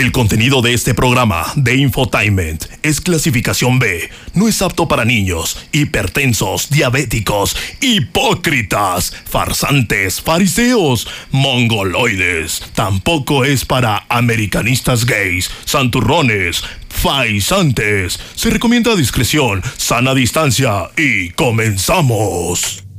El contenido de este programa de Infotainment es clasificación B. No es apto para niños, hipertensos, diabéticos, hipócritas, farsantes, fariseos, mongoloides. Tampoco es para americanistas gays, santurrones, faisantes. Se recomienda discreción, sana distancia y comenzamos.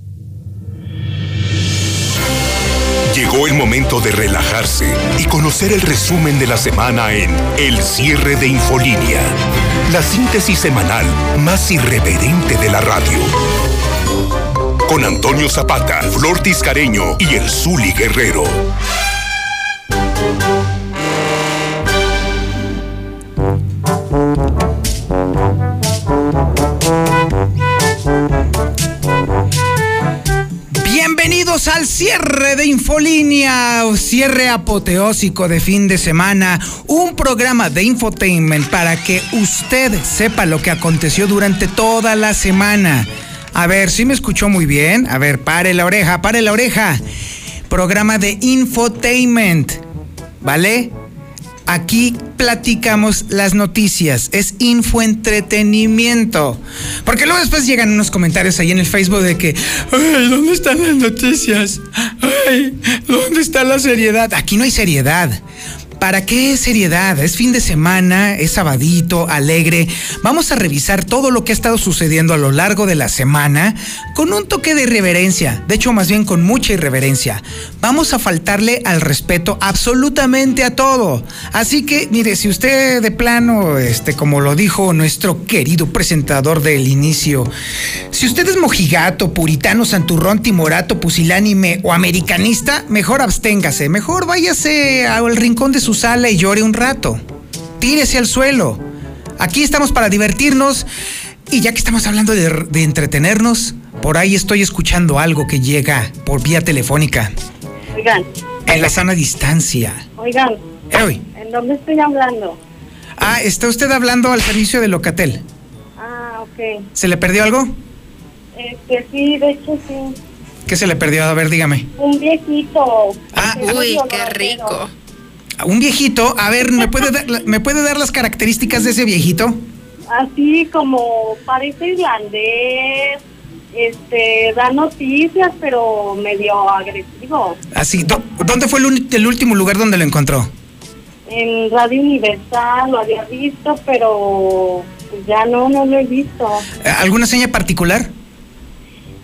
Llegó el momento de relajarse y conocer el resumen de la semana en El cierre de Infolínea, la síntesis semanal más irreverente de la radio. Con Antonio Zapata, Flor Tiscareño y el Zuli Guerrero. Al cierre de Infolínea, cierre apoteósico de fin de semana, un programa de infotainment para que usted sepa lo que aconteció durante toda la semana. A ver, si me escuchó muy bien? A ver, pare la oreja, pare la oreja. Programa de infotainment, ¿vale? Aquí platicamos las noticias, es infoentretenimiento. Porque luego después llegan unos comentarios ahí en el Facebook de que, ay, ¿dónde están las noticias? Ay, ¿dónde está la seriedad? Aquí no hay seriedad. ¿Para qué seriedad? Es fin de semana, es sabadito, alegre. Vamos a revisar todo lo que ha estado sucediendo a lo largo de la semana con un toque de irreverencia, de hecho más bien con mucha irreverencia. Vamos a faltarle al respeto absolutamente a todo. Así que, mire, si usted de plano, este, como lo dijo nuestro querido presentador del inicio, si usted es mojigato, puritano, santurrón, timorato, pusilánime o americanista, mejor absténgase, mejor váyase al rincón de su sala y llore un rato. Tírese al suelo. Aquí estamos para divertirnos y ya que estamos hablando de, de entretenernos, por ahí estoy escuchando algo que llega por vía telefónica. Oigan, En la sana distancia. oigan, Ey, ¿en dónde estoy hablando? Ah, está usted hablando al servicio de Locatel. Ah, ok. ¿Se le perdió algo? Este, sí, de hecho sí. ¿Qué se le perdió? A ver, dígame. Un viejito. Ah, Uy, qué rico. Un viejito. A ver, ¿me puede, dar, ¿me puede dar las características de ese viejito? Así como parece irlandés, este, da noticias, pero medio agresivo. Así. ¿dó- ¿Dónde fue el, el último lugar donde lo encontró? En Radio Universal lo había visto, pero ya no, no lo he visto. ¿Alguna seña particular?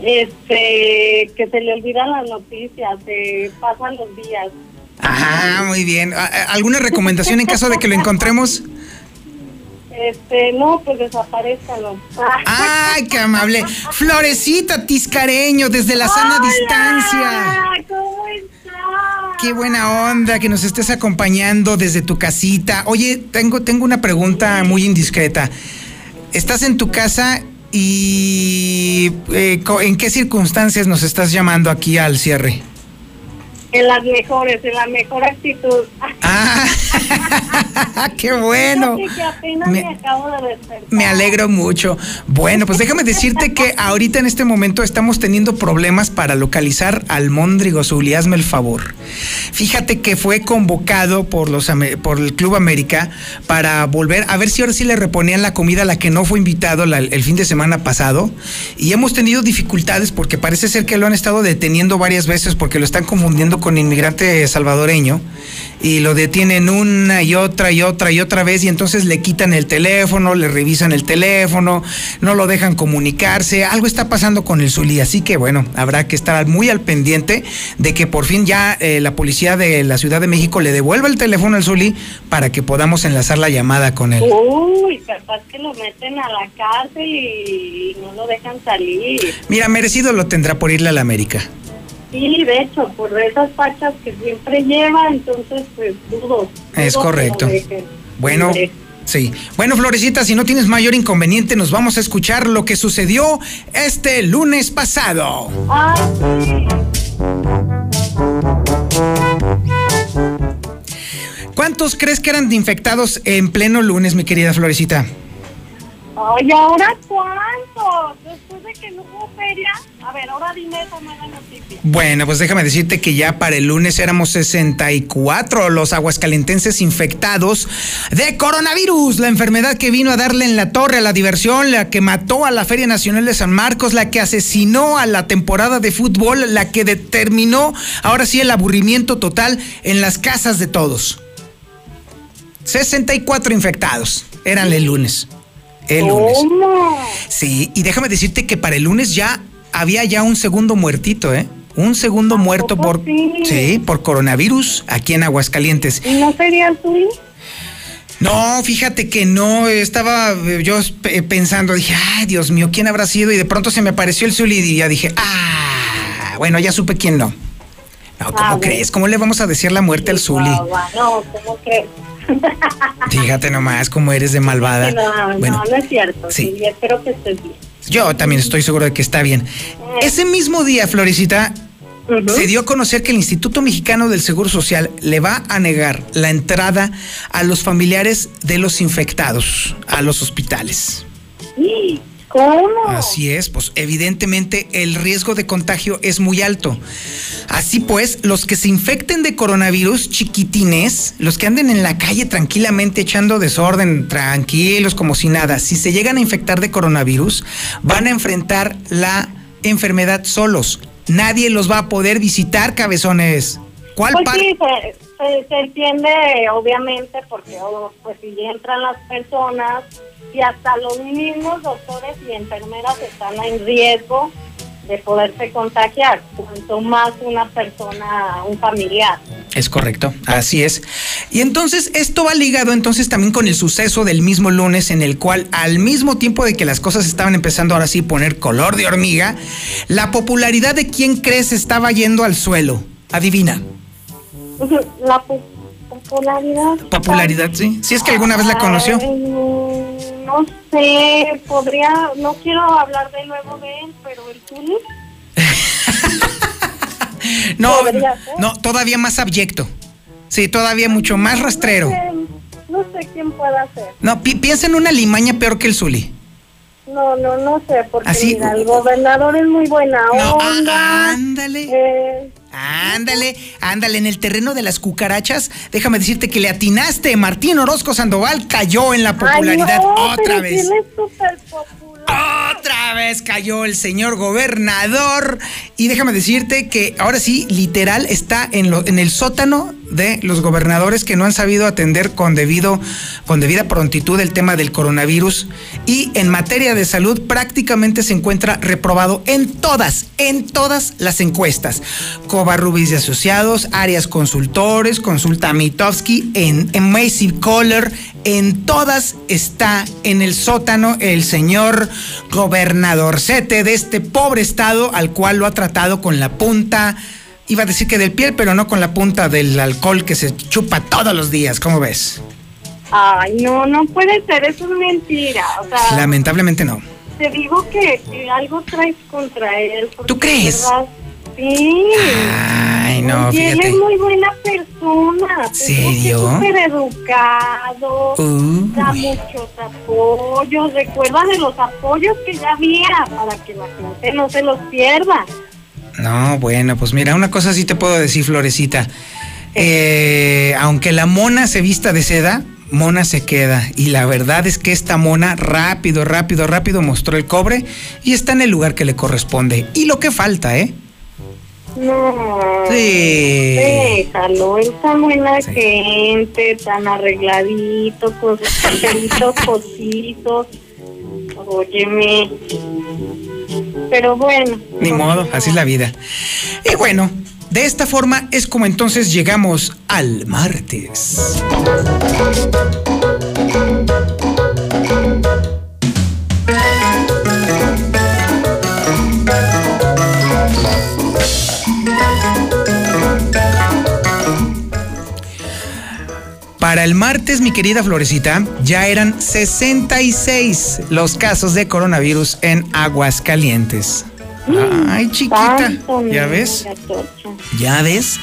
Este, que se le olvidan las noticias, se pasan los días. Ah, muy bien. ¿A- a- ¿Alguna recomendación en caso de que lo encontremos? Este, no, pues desaparezcanlo. ¡Ay, qué amable! Florecita Tiscareño, desde la sana distancia. ¿Cómo estás? Qué buena onda que nos estés acompañando desde tu casita. Oye, tengo, tengo una pregunta muy indiscreta. Estás en tu casa y eh, ¿en qué circunstancias nos estás llamando aquí al cierre? En las mejores, en la mejor actitud. Ah, qué bueno. Que Me- me, acabo de despertar. Me alegro mucho. Bueno, pues déjame decirte que ahorita en este momento estamos teniendo problemas para localizar al Mondrigo Zuli. Hazme el favor. Fíjate que fue convocado por, los, por el Club América para volver a ver si ahora sí le reponían la comida a la que no fue invitado la- el fin de semana pasado. Y hemos tenido dificultades porque parece ser que lo han estado deteniendo varias veces porque lo están confundiendo con inmigrante salvadoreño y lo detienen una y otra y otra y otra vez y entonces le quitan el teléfono, le revisan el teléfono, no lo dejan comunicarse, algo está pasando con el Zuli, así que bueno, habrá que estar muy al pendiente de que por fin ya eh, la policía de la Ciudad de México le devuelva el teléfono al Zuli para que podamos enlazar la llamada con él. Uy, capaz que lo meten a la cárcel y no lo dejan salir. Mira, merecido lo tendrá por irle a la América. Sí, de hecho, por esas fachas que siempre lleva, entonces pues dudo. Es dudo correcto. Bueno, sí. Bueno, Florecita, si no tienes mayor inconveniente, nos vamos a escuchar lo que sucedió este lunes pasado. Ay, sí. ¿Cuántos crees que eran infectados en pleno lunes, mi querida Florecita? Ay, ¿ahora cuánto? Que no hubo feria. A ver, ahora dime esa mala noticia. Bueno, pues déjame decirte que ya para el lunes éramos 64 los aguascalentenses infectados de coronavirus, la enfermedad que vino a darle en la torre a la diversión, la que mató a la Feria Nacional de San Marcos, la que asesinó a la temporada de fútbol, la que determinó ahora sí el aburrimiento total en las casas de todos. 64 infectados eran el lunes. El lunes. ¿Cómo? Sí, y déjame decirte que para el lunes ya había ya un segundo muertito, ¿eh? Un segundo ¿A muerto por sí? por coronavirus aquí en Aguascalientes. ¿Y no sería el tuyo? No, fíjate que no, estaba eh, yo pe- pensando, dije, ay, Dios mío, ¿quién habrá sido? Y de pronto se me apareció el Zuli y ya dije, ah, bueno, ya supe quién no. No, ¿cómo Ah, crees? ¿Cómo le vamos a decir la muerte al Zuli? No, ¿cómo crees? Fíjate nomás cómo eres de malvada. No, Bueno, no, no es cierto. sí. Sí. espero que estés bien. yo también estoy seguro de que está bien. Ese mismo día, Florecita, se dio a conocer que el Instituto Mexicano del Seguro Social le va a negar la entrada a los familiares de los infectados a los hospitales. ¿Cómo? Así es, pues evidentemente el riesgo de contagio es muy alto. Así pues, los que se infecten de coronavirus chiquitines, los que anden en la calle tranquilamente echando desorden, tranquilos como si nada, si se llegan a infectar de coronavirus, van a enfrentar la enfermedad solos. Nadie los va a poder visitar, cabezones. ¿Cuál Pues par- sí, se, se- se entiende, obviamente, porque oh, pues si entran las personas y hasta los mismos doctores y enfermeras están en riesgo de poderse contagiar, cuanto más una persona, un familiar. Es correcto, así es. Y entonces esto va ligado entonces también con el suceso del mismo lunes en el cual al mismo tiempo de que las cosas estaban empezando ahora sí poner color de hormiga, la popularidad de quién crees estaba yendo al suelo. Adivina. La po- popularidad. Popularidad, sí. Si es que alguna vez la conoció. Ay, no sé, podría, no quiero hablar de nuevo de él, pero el Zuli. No, no, todavía más abyecto. Sí, todavía mucho más rastrero. No sé, no sé quién pueda ser. No, pi- piensa en una limaña peor que el Zuli. No, no, no sé, porque Así- mira, el gobernador es muy buena No, onda. ándale. eh, Ándale, ándale, en el terreno de las cucarachas, déjame decirte que le atinaste. Martín Orozco Sandoval cayó en la popularidad ay, no, otra vez. Otra vez cayó el señor gobernador. Y déjame decirte que ahora sí, literal, está en, lo- en el sótano de los gobernadores que no han sabido atender con debido, con debida prontitud el tema del coronavirus. Y en materia de salud prácticamente se encuentra reprobado en todas, en todas las encuestas. Covarrubias y Asociados, Arias Consultores, Consulta Mitofsky, en, en Massive Color, en todas está en el sótano el señor gobernadorcete de este pobre estado al cual lo ha tratado con la punta, iba a decir que del piel, pero no con la punta del alcohol que se chupa todos los días, ¿cómo ves? Ay, no, no puede ser, eso es mentira. O sea, Lamentablemente no. te digo que, que algo traes contra él. ¿Tú crees? verdad, Sí. Ay, no, Oye, él es muy buena persona. ¿Serio? Súper educado. Da muchos apoyos. Recuerda de los apoyos que ya había para que la gente no se los pierda. No, bueno, pues mira, una cosa sí te puedo decir, Florecita. Eh, aunque la mona se vista de seda, mona se queda. Y la verdad es que esta mona rápido, rápido, rápido mostró el cobre y está en el lugar que le corresponde. Y lo que falta, ¿eh? No. Sí. Déjalo, tan buena Sí. gente, tan arregladito, con sus papelitos cositos. Óyeme. Pero bueno. Ni modo, así es la vida. Y bueno, de esta forma es como entonces llegamos al martes. Para el martes, mi querida Florecita, ya eran 66 los casos de coronavirus en Aguascalientes. Ay, chiquita, ¿ya ves? ¿Ya ves?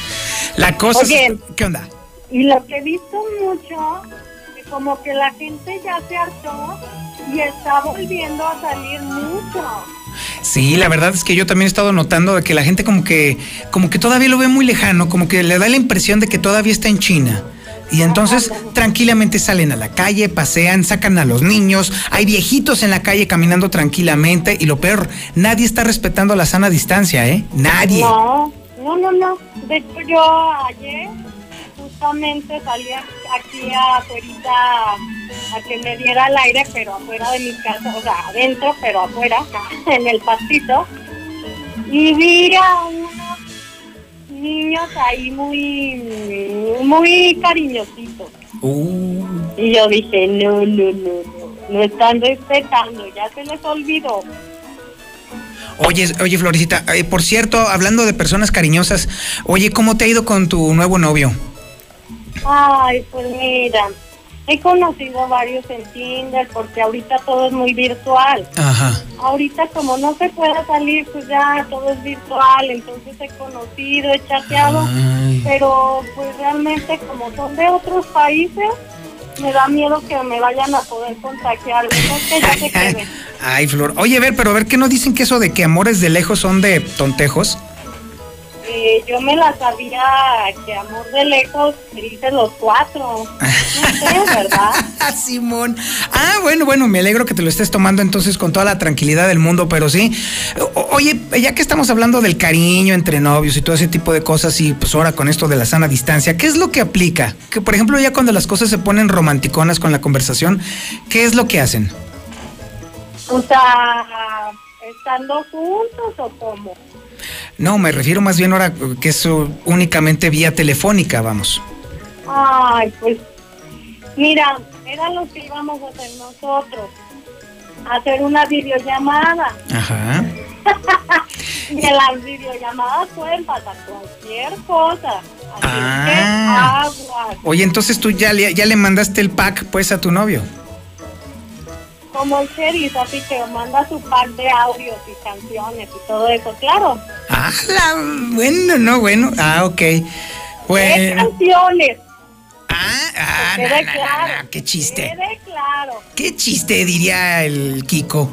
La cosa es-. ¿Qué onda? Y lo que he visto mucho, como que la gente ya se hartó y está volviendo a salir mucho. Sí, la verdad es que yo también he estado notando de que la gente como que, como que todavía lo ve muy lejano, como que le da la impresión de que todavía está en China. Y entonces tranquilamente salen a la calle, pasean, sacan a los niños, hay viejitos en la calle caminando tranquilamente y lo peor, nadie está respetando la sana distancia, ¿eh? Nadie. No, no, no, no. De hecho, yo ayer justamente salí aquí afuera a que me diera el aire, pero afuera de mi casa, o sea, adentro, pero afuera, en el pastito. Y vi a unos niños ahí muy, muy cariñositos. Uh. Y yo dije, no, no, no, no, no están respetando, ya se les olvidó. Oye, oye, Florecita, eh, por cierto, hablando de personas cariñosas, oye, ¿cómo te ha ido con tu nuevo novio? Ay, pues mira, he conocido varios en Tinder porque ahorita todo es muy virtual. Ajá. Ahorita como no se puede salir, pues ya todo es virtual, entonces he conocido, he chateado, Ay. pero pues realmente como son de otros países, me da miedo que me vayan a poder contagiar. Ay, Flor. Oye, a ver, pero a ver, ¿qué no dicen que eso de que amores de lejos son de tontejos? Eh, yo me la sabía que amor de lejos se dice los cuatro. No sé, ¿verdad? Simón. Ah, bueno, bueno, me alegro que te lo estés tomando entonces con toda la tranquilidad del mundo, pero sí. O- oye, ya que estamos hablando del cariño entre novios y todo ese tipo de cosas y pues ahora con esto de la sana distancia, ¿qué es lo que aplica? Que por ejemplo ya cuando las cosas se ponen romanticonas con la conversación, ¿qué es lo que hacen? O sea, estando juntos o cómo. No, me refiero más bien ahora que es únicamente vía telefónica, vamos. Ay, pues mira, era lo que íbamos a hacer nosotros. Hacer una videollamada. Ajá. Y en las videollamadas pueden pasar cualquier cosa. Así Ah. que aguas. Oye, entonces tú ya le, ya le mandaste el pack pues a tu novio. Como el sheriff, así que manda su pack de audios y canciones y todo eso, claro. Ah, la- bueno, no, bueno. Ah, ok. ¿Qué Bueno. canciones? Ah, ah, Que claro. qué chiste. Quede claro. Qué chiste, diría el Kiko.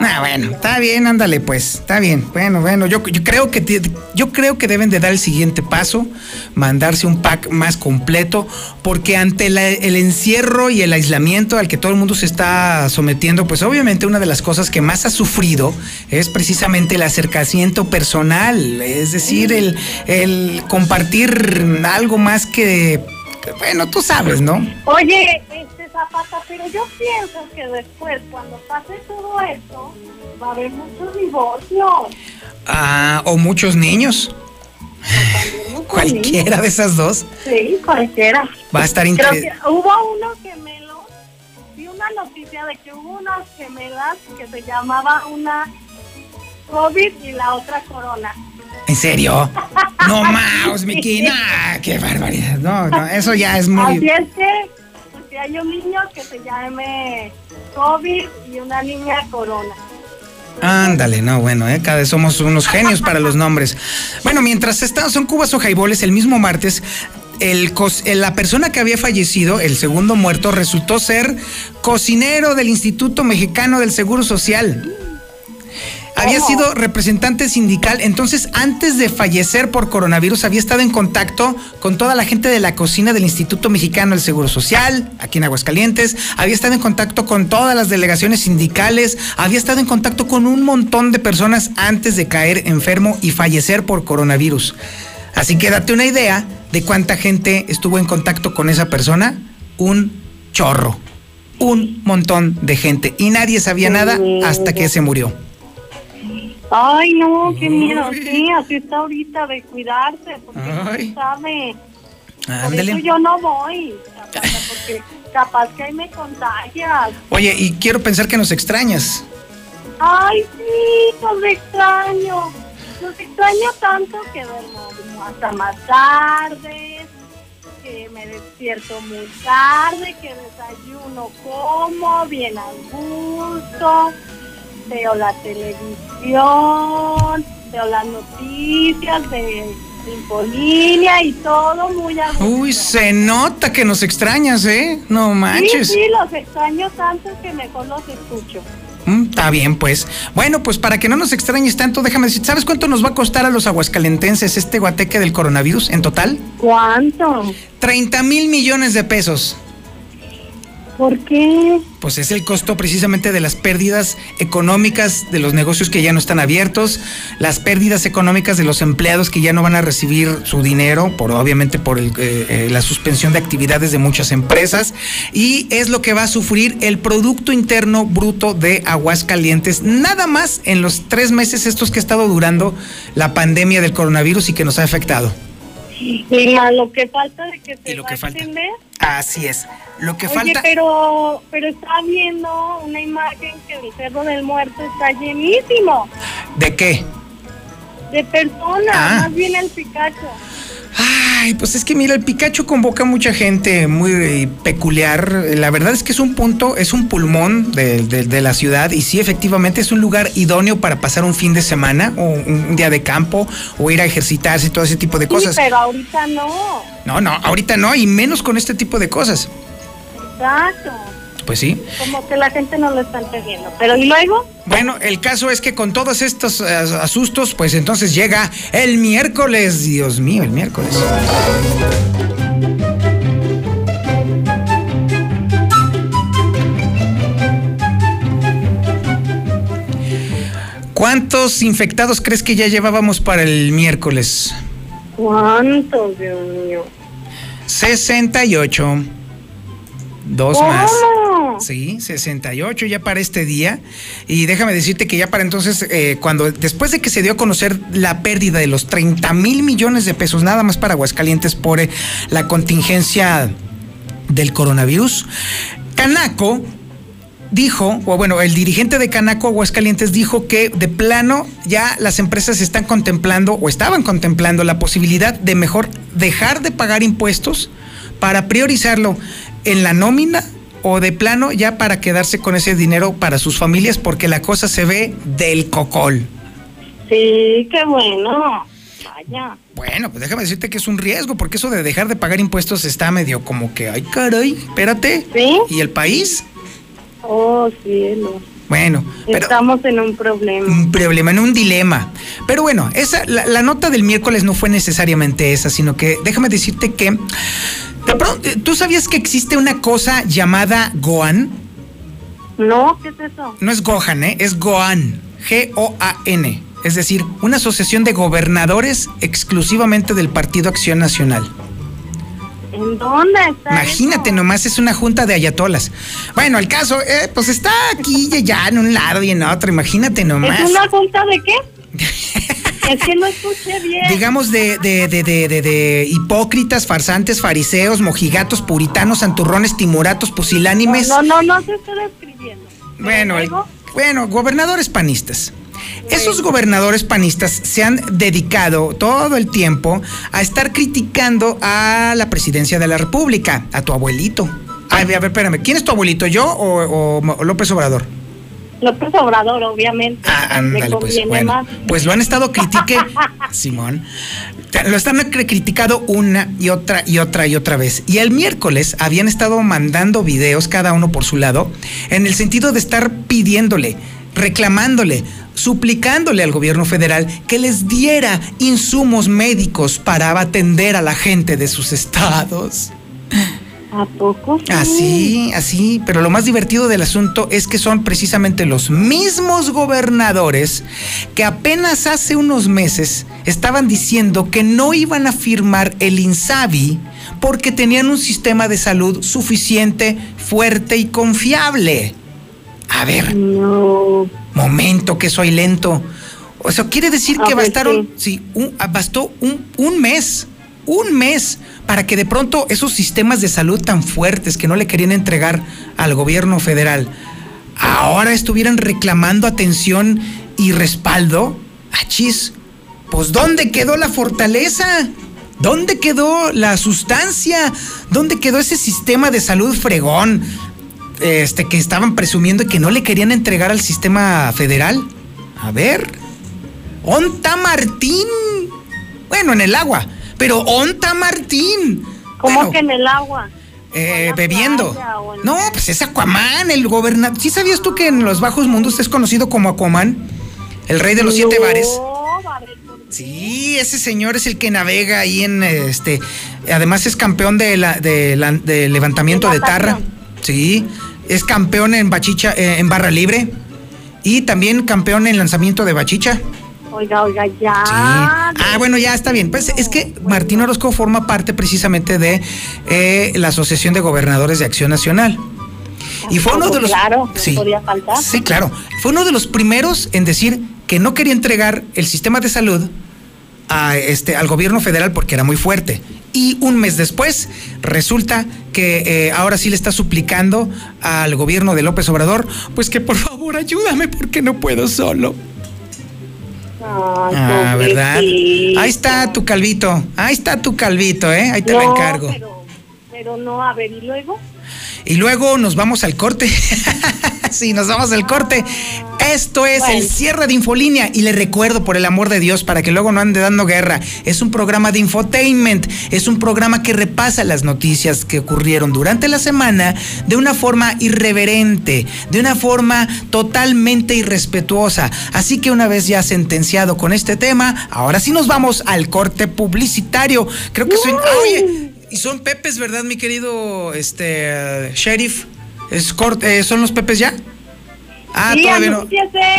Ah, bueno, está bien, ándale pues, está bien. Bueno, bueno, yo, yo creo que yo creo que deben de dar el siguiente paso, mandarse un pack más completo, porque ante el encierro y el aislamiento al que todo el mundo se está sometiendo, pues obviamente una de las cosas que más ha sufrido es precisamente el acercamiento personal, es decir, el, el compartir algo más que, bueno, tú sabes, ¿no? Oye, este Zapata, pero yo pienso que después, cuando pase todo esto, va a haber muchos divorcios. Ah, o muchos niños. Muchos Cualquiera niños. de esas dos Sí, cualquiera. va a estar que hubo unos gemelos, vi una noticia de que hubo unas gemelas que se llamaba una COVID y la otra Corona. ¿En serio? No mames, Miki. Nah, qué barbaridad. No, no, eso ya es Así muy. es que, porque hay un niño que se llame COVID y una niña Corona. Ándale, no, bueno, eh, cada vez somos unos genios para los nombres. Bueno, mientras estamos en Cubas o Jaiboles, el mismo martes, el eh, la persona que había fallecido, el segundo muerto, resultó ser cocinero del Instituto Mexicano del Seguro Social. Había sido representante sindical, entonces antes de fallecer por coronavirus había estado en contacto con toda la gente de la cocina del Instituto Mexicano del Seguro Social, aquí en Aguascalientes, había estado en contacto con todas las delegaciones sindicales, había estado en contacto con un montón de personas antes de caer enfermo y fallecer por coronavirus. Así que date una idea de cuánta gente estuvo en contacto con esa persona, un chorro, un montón de gente y nadie sabía nada hasta que se murió. Ay, no, qué miedo. Sí, así está ahorita de cuidarse, porque Ay. no sabe. Por Ándale. eso yo no voy, Zapata, porque capaz que ahí me contagias. Oye, y quiero pensar que nos extrañas. Ay, sí, los extraño. Los extraño tanto que duermo hasta más tarde, que me despierto muy tarde, que desayuno como bien a gusto, veo la televisión, veo las noticias de Infolínea y todo muy a gusto. Uy, se nota que nos extrañas, ¿eh? No manches. sí, los extraño tanto que mejor los escucho. Mm, Está bien, pues. Bueno, pues para que no nos extrañes tanto, déjame decir, ¿sabes cuánto nos va a costar a los aguascalentenses este guateque del coronavirus en total? ¿Cuánto? 30 mil millones de pesos. ¿Por qué? Pues es el costo precisamente de las pérdidas económicas de los negocios que ya no están abiertos, las pérdidas económicas de los empleados que ya no van a recibir su dinero, por obviamente por el, eh, eh, la suspensión de actividades de muchas empresas, y es lo que va a sufrir el Producto Interno Bruto de Aguascalientes, nada más en los tres meses estos que ha estado durando la pandemia del coronavirus y que nos ha afectado. Y más lo que falta de que se Y lo va que a falta. extender. Así es. Lo que Oye, falta... pero, pero estaba viendo una imagen que el Cerro del Muerto está llenísimo ¿De qué? de personas, Ah. más bien el Picacho. Ay, pues es que mira, el Picacho convoca mucha gente muy peculiar. La verdad es que es un punto, es un pulmón de, de- de la ciudad y sí, efectivamente es un lugar idóneo para pasar un fin de semana o un, un día de campo o ir a ejercitarse y todo ese tipo de cosas. Sí, pero ahorita no. No, no, ahorita no y menos con este tipo de cosas. Exacto. Pues sí. Como que la gente no lo está entendiendo. Pero ¿y luego? Bueno, el caso es que con todos estos eh, asustos, pues entonces llega el miércoles. Dios mío, el miércoles. ¿Cuántos infectados crees que ya llevábamos para el miércoles? ¿Cuántos, Dios mío? 68. Dos más. Sí, 68 ya para este día. Y déjame decirte que ya para entonces, eh, cuando después de que se dio a conocer la pérdida de los 30 mil millones de pesos, nada más para Aguascalientes por eh, la contingencia del coronavirus, Canaco dijo, o bueno, el dirigente de Canaco Aguascalientes dijo que de plano ya las empresas están contemplando o estaban contemplando la posibilidad de mejor dejar de pagar impuestos para priorizarlo en la nómina o de plano ya para quedarse con ese dinero para sus familias porque la cosa se ve del cocol. Sí, qué bueno. Vaya. Bueno, pues déjame decirte que es un riesgo porque eso de dejar de pagar impuestos está medio como que, ay caray, espérate. ¿Sí? ¿Y el país? Oh, cielo. Bueno, pero... Estamos en un problema. un problema, en un dilema. Pero bueno, esa, la, la nota del miércoles no fue necesariamente esa, sino que déjame decirte que de pronto, ¿tú sabías que existe una cosa llamada Goan? No, ¿qué es eso? No es Gohan, ¿eh? es Goan, G-O-A-N. Es decir, una asociación de gobernadores exclusivamente del Partido Acción Nacional. ¿En dónde está Imagínate eso? nomás, es una junta de ayatolas. Bueno, el caso, eh, pues está aquí y allá en un lado y en otro, imagínate nomás. ¿Es una junta de qué? Es que no escuché bien. digamos, de, de, de, de, de- de hipócritas, farsantes, fariseos, mojigatos, puritanos, santurrones, timoratos, pusilánimes. No, no, no se está describiendo. Bueno, bueno, gobernadores panistas. Esos gobernadores panistas se han dedicado todo el tiempo a estar criticando a la presidencia de la República, a tu abuelito. A ver, espérame, ¿quién es tu abuelito, yo o López Obrador? López Obrador, obviamente. Ah, ándale, pues bueno. más. Pues lo han estado critique, Simón. Lo están cri- criticado una y otra y otra y otra vez. Y el miércoles habían estado mandando videos, cada uno por su lado, en el sentido de estar pidiéndole, reclamándole, suplicándole al gobierno federal que les diera insumos médicos para atender a la gente de sus estados. ¿A poco? sí? Así, así, pero lo más divertido del asunto es que son precisamente los mismos gobernadores que apenas hace unos meses estaban diciendo que no iban a firmar el INSABI porque tenían un sistema de salud suficiente, fuerte y confiable. A ver, No. momento que soy lento. O sea, quiere decir A que bastaron, sí, un- ah, bastó un, un mes, un mes para que de pronto esos sistemas de salud tan fuertes que no le querían entregar al gobierno federal, ahora estuvieran reclamando atención y respaldo. Achis, pues ¿dónde quedó la fortaleza? ¿Dónde quedó la sustancia? ¿Dónde quedó ese sistema de salud fregón? Este que estaban presumiendo que no le querían entregar al sistema federal. A ver. Onta Martín. Bueno, en el agua. Pero Onta Martín. ¿Cómo que en el agua? eh, bebiendo. No, pues es Aquaman, el gobernador. ¿Sí sabías tú que en los bajos mundos es conocido como Aquaman? El rey de los siete bares. Sí, ese señor es el que navega ahí en este. Además es campeón de, la, de, levantamiento de tarra. Sí, es campeón en bachicha, eh, en barra libre y también campeón en lanzamiento de bachicha. Oiga, oiga, ya. Ah, bueno, ya está bien. Pues es que Martín Orozco forma parte precisamente de eh, la Asociación de Gobernadores de Acción Nacional. Y fue uno de los. Claro, sí, podía faltar. Sí, claro. Fue uno de los primeros en decir que no quería entregar el sistema de salud a este, al gobierno federal porque era muy fuerte. Y un mes después resulta que eh, ahora sí le está suplicando al gobierno de López Obrador, pues que por favor ayúdame porque no puedo solo ah, ¿verdad? Ahí está tu calvito, ahí está tu calvito, ¿eh? Ahí te lo encargo. Pero, pero no, a ver, ¿y luego? Y luego nos vamos al corte. sí, nos vamos al corte. Esto es el cierre de Infolínea y le recuerdo por el amor de Dios para que luego no ande dando guerra. Es un programa de infotainment, es un programa que repasa las noticias que ocurrieron durante la semana de una forma irreverente, de una forma totalmente irrespetuosa. Así que una vez ya sentenciado con este tema, ahora sí nos vamos al corte publicitario. Creo que soy... Oye, y son pepes, ¿verdad, mi querido este sheriff? Es eh, ¿Son los pepes ya? Ah, todavía no.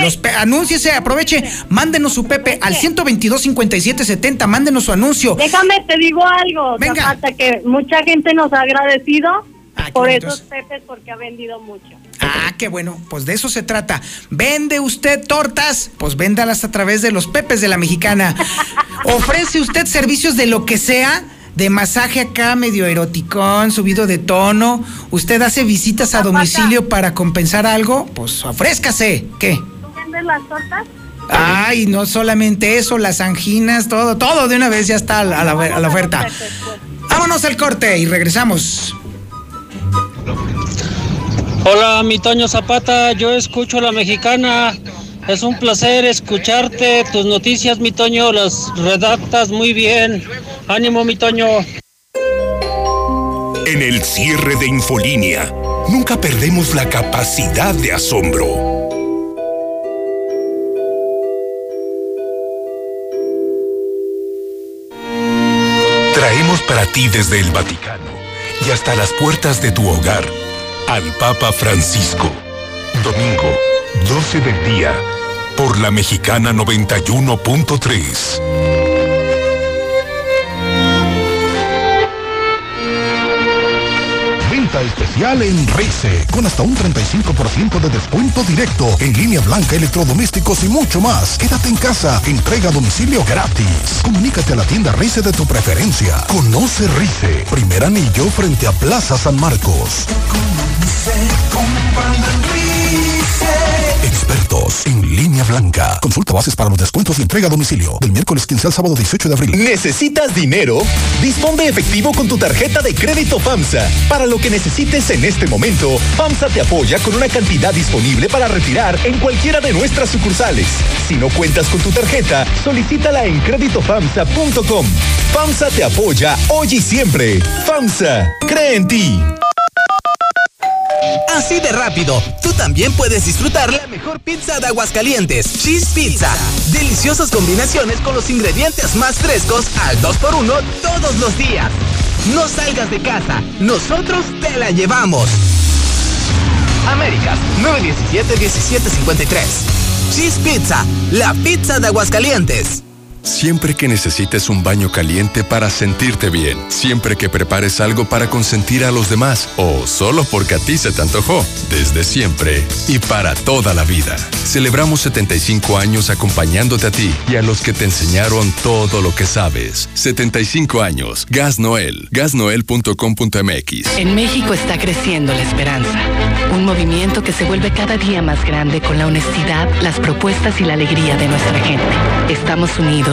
Los anúnciese, aproveche, mándenos su Pepe al 122 57 70, mándenos su anuncio. Déjame te digo algo, Venga. hasta que mucha gente nos ha agradecido ah, por esos Pepes porque ha vendido mucho. Ah, qué bueno, pues de eso se trata. ¿Vende usted tortas? Pues véndalas a través de los Pepes de la Mexicana. ¿Ofrece usted servicios de lo que sea? De masaje acá medio eroticón, subido de tono. ¿Usted hace visitas a domicilio para compensar algo? Pues ofrézcase. ¿Qué? ¿Tú vendes las tortas? Ay, no solamente eso, las anginas, todo, todo de una vez ya está a la, a la oferta. Vámonos al corte y regresamos. Hola, mi Toño Zapata, yo escucho a la mexicana. Es un placer escucharte. Tus noticias, mi Toño, las redactas muy bien. Ánimo, mi Toño. En el cierre de Infolínea, nunca perdemos la capacidad de asombro. Traemos para ti desde el Vaticano y hasta las puertas de tu hogar al Papa Francisco. Domingo, 12 del día por la Mexicana 91.3. especial en Rice, con hasta un 35% de descuento directo en línea blanca, electrodomésticos y mucho más. Quédate en casa, entrega domicilio gratis. Comunícate a la tienda Rice de tu preferencia. Conoce Rice, primer anillo frente a Plaza San Marcos. Expertos en línea blanca. Consulta bases para los descuentos y entrega a domicilio. Del miércoles 15 al sábado 18 de abril. ¿Necesitas dinero? Dispón de efectivo con tu tarjeta de crédito FAMSA. Para lo que necesites en este momento, FAMSA te apoya con una cantidad disponible para retirar en cualquiera de nuestras sucursales. Si no cuentas con tu tarjeta, solicítala en créditofamsa.com. FAMSA te apoya hoy y siempre. FAMSA, cree en ti. Así de rápido, tú también puedes disfrutar la mejor pizza de Aguascalientes, Cheese Pizza. Deliciosas combinaciones con los ingredientes más frescos al 2x1 todos los días. No salgas de casa, nosotros te la llevamos. Américas 917-1753. Cheese Pizza, la pizza de Aguascalientes. Siempre que necesites un baño caliente para sentirte bien, siempre que prepares algo para consentir a los demás o solo porque a ti se te antojó, desde siempre y para toda la vida. Celebramos 75 años acompañándote a ti y a los que te enseñaron todo lo que sabes. 75 años. Gas Noel. Gasnoel.com.mx. En México está creciendo la esperanza. Un movimiento que se vuelve cada día más grande con la honestidad, las propuestas y la alegría de nuestra gente. Estamos unidos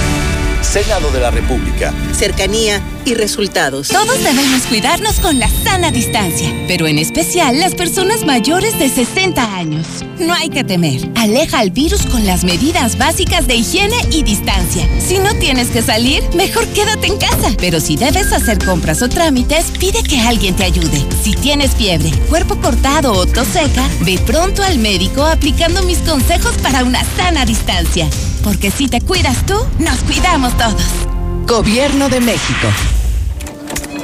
Senado de la República. Cercanía y resultados. Todos debemos cuidarnos con la sana distancia, pero en especial las personas mayores de 60 años. No hay que temer. Aleja al virus con las medidas básicas de higiene y distancia. Si no tienes que salir, mejor quédate en casa. Pero si debes hacer compras o trámites, pide que alguien te ayude. Si tienes fiebre, cuerpo cortado o tos seca, ve pronto al médico aplicando mis consejos para una sana distancia. Porque si te cuidas tú, nos cuidamos todos. Gobierno de México.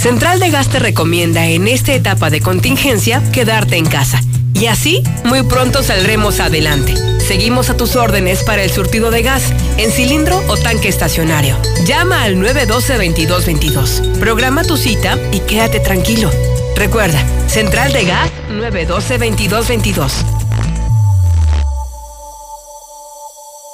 Central de Gas te recomienda en esta etapa de contingencia quedarte en casa. Y así, muy pronto saldremos adelante. Seguimos a tus órdenes para el surtido de gas, en cilindro o tanque estacionario. Llama al 912-2222. Programa tu cita y quédate tranquilo. Recuerda, Central de Gas 912-2222.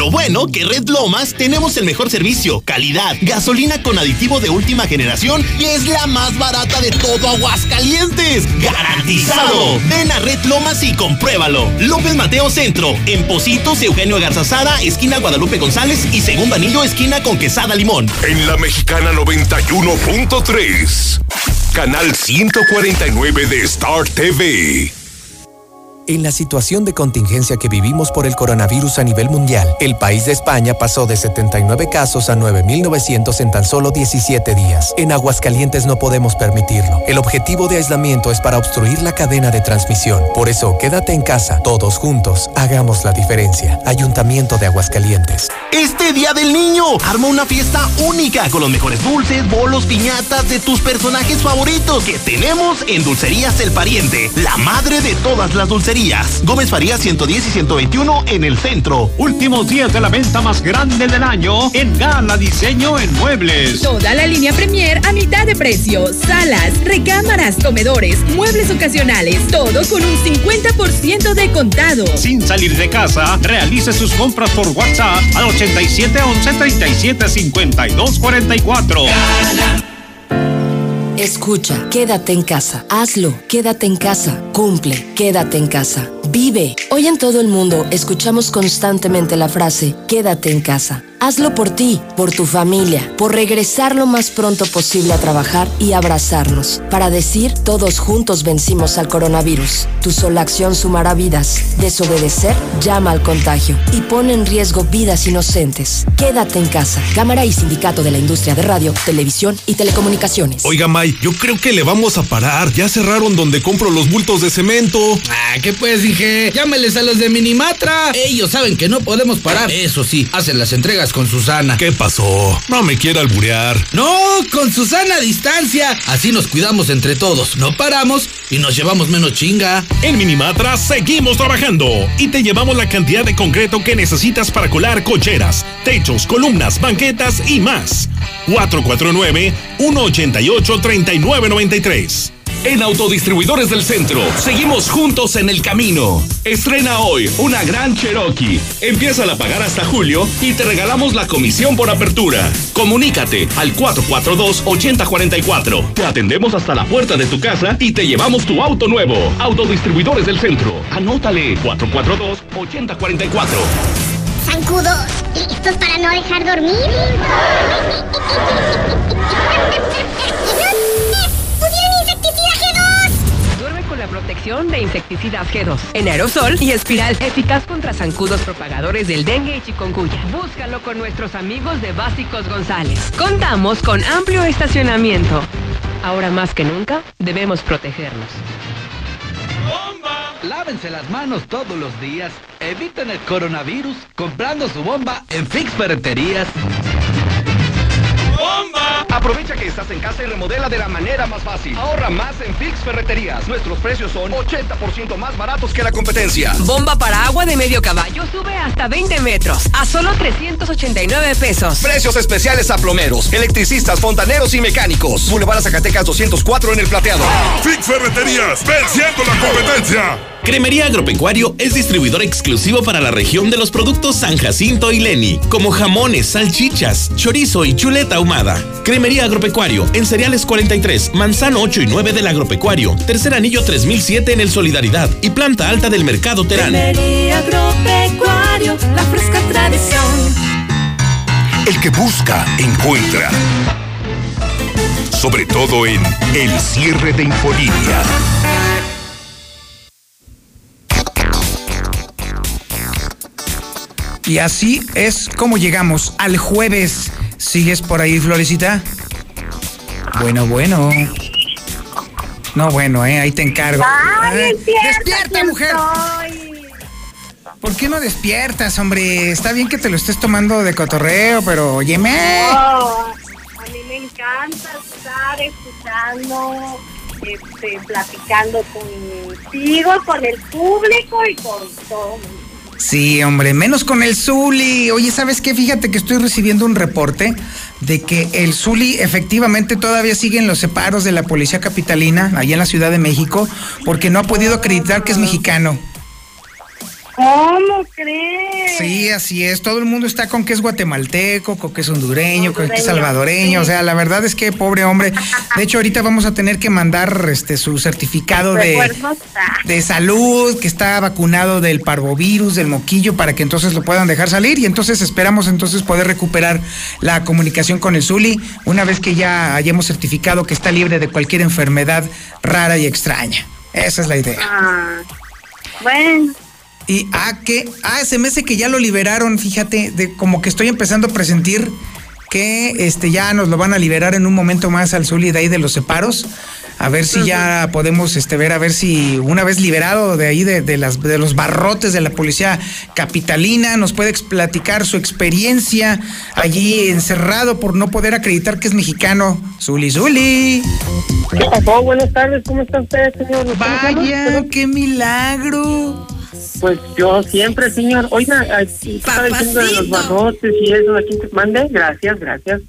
Lo bueno que Red Lomas tenemos el mejor servicio, calidad, gasolina con aditivo de última generación y es la más barata de todo Aguascalientes. ¡Garantizado! Ven a Red Lomas y compruébalo. López Mateo Centro, en Positos, Eugenio Garzazada, esquina Guadalupe González y segundo anillo, esquina con Quesada Limón. En la Mexicana 91.3, canal 149 de Star TV. En la situación de contingencia que vivimos por el coronavirus a nivel mundial, el país de España pasó de 79 casos a 9.900 en tan solo 17 días. En Aguascalientes no podemos permitirlo. El objetivo de aislamiento es para obstruir la cadena de transmisión. Por eso, quédate en casa, todos juntos, hagamos la diferencia. Ayuntamiento de Aguascalientes. Este Día del Niño, arma una fiesta única con los mejores dulces, bolos, piñatas de tus personajes favoritos que tenemos en Dulcerías El Pariente, la madre de todas las dulcerías. Gómez Farías 110 y 121 en el centro. Últimos días de la venta más grande del año en Gala Diseño en Muebles. Toda la línea Premier a mitad de precio. Salas, recámaras, comedores, muebles ocasionales. Todo con un 50% de contado. Sin salir de casa, realice sus compras por WhatsApp al 87 11 37 52 44. Escucha, quédate en casa. Hazlo, quédate en casa. Cumple, quédate en casa. Vive. Hoy en todo el mundo escuchamos constantemente la frase, quédate en casa. Hazlo por ti, por tu familia, por regresar lo más pronto posible a trabajar y abrazarnos, para decir todos juntos vencimos al coronavirus. Tu sola acción sumará vidas. Desobedecer llama al contagio y pone en riesgo vidas inocentes. Quédate en casa. Cámara y Sindicato de la Industria de Radio, Televisión y Telecomunicaciones. Oiga, May, yo creo que le vamos a parar. Ya cerraron donde compro los bultos de cemento. Ah, ¿qué pues, dije? Llámeles a los de Minimatra. Ellos saben que no podemos parar. Eso sí, hacen las entregas con Susana. ¿Qué pasó? No me quiera alburear. No, con Susana a distancia. Así nos cuidamos entre todos. No paramos y nos llevamos menos chinga. En Minimatra seguimos trabajando y te llevamos la cantidad de concreto que necesitas para colar cocheras, techos, columnas, banquetas y más. 449-188-3993. En Autodistribuidores del Centro, seguimos juntos en el camino. Estrena hoy una gran Cherokee. Empieza a pagar hasta julio y te regalamos la comisión por apertura. Comunícate al 442-8044. Te atendemos hasta la puerta de tu casa y te llevamos tu auto nuevo. Autodistribuidores del Centro. Anótale 442-8044. Zancudo, esto es para no dejar dormir. de insecticidas G2 en aerosol y espiral eficaz contra zancudos propagadores del dengue y chikungunya. Búscalo con nuestros amigos de Básicos González. Contamos con amplio estacionamiento. Ahora más que nunca debemos protegernos. Lávense las manos todos los días. Eviten el coronavirus comprando su bomba en Fix Ferreterías. ¡Bomba! Aprovecha que estás en casa y remodela de la manera más fácil. Ahorra más en Fix Ferreterías. Nuestros precios son 80% más baratos que la competencia. Bomba para agua de medio caballo sube hasta 20 metros a solo 389 pesos. Precios especiales a plomeros, electricistas, fontaneros y mecánicos. Boulevard Zacatecas 204 en el plateado. Fix Ferreterías, venciendo la competencia. Cremería Agropecuario es distribuidor exclusivo para la región de los productos San Jacinto y Leni, como jamones, salchichas, chorizo y chuleta ahumada. Cremería Agropecuario en Cereales 43, Manzano 8 y 9 del Agropecuario, Tercer Anillo 3007 en el Solidaridad y Planta Alta del Mercado Terán. Cremería Agropecuario, la fresca tradición. El que busca, encuentra. Sobre todo en el cierre de Infolínea. Y así es como llegamos al jueves. ¿Sigues por ahí, Florecita? Bueno, bueno. No, bueno, eh, ahí te encargo. Ay, Eh, despierta, ¡Despierta, mujer! ¿Por qué no despiertas, hombre? Está bien que te lo estés tomando de cotorreo, pero óyeme. Oh, a mí me encanta estar escuchando, este, platicando contigo, con el público y con todo. Sí, hombre, menos con el Zuli. Oye, ¿sabes qué? Fíjate que estoy recibiendo un reporte de que el Zuli efectivamente todavía sigue en los separos de la policía capitalina, allá en la Ciudad de México, porque no ha podido acreditar que es mexicano. ¿Cómo crees? Sí, así es. Todo el mundo está con que es guatemalteco, con que es hondureño, con que es salvadoreño. O sea, la verdad es que pobre hombre. De hecho, ahorita vamos a tener que mandar este su certificado de, Recuerdos, ah, de salud, que está vacunado del parvovirus, del moquillo, para que entonces lo puedan dejar salir. Y entonces esperamos entonces poder recuperar la comunicación con el Zuli una vez que ya hayamos certificado que está libre de cualquier enfermedad rara y extraña. Esa es la idea. ah, bueno, Y ah, que, ah, se me hace que ya lo liberaron, fíjate, de como que estoy empezando a presentir que este ya nos lo van a liberar en un momento más al Zuli de ahí de los separos. A ver si ya podemos este, ver, a ver si una vez liberado de ahí de, de las, de los barrotes de la policía capitalina, nos puede platicar su experiencia allí encerrado por no poder acreditar que es mexicano. Zuli, Zuli. ¿qué pasó? Buenas tardes, ¿cómo está usted, señor? Vaya, qué milagro. Pues yo siempre, señor. Oiga, aquí estaba diciendo de los barrotes y eso, aquí te mande. Gracias, gracias.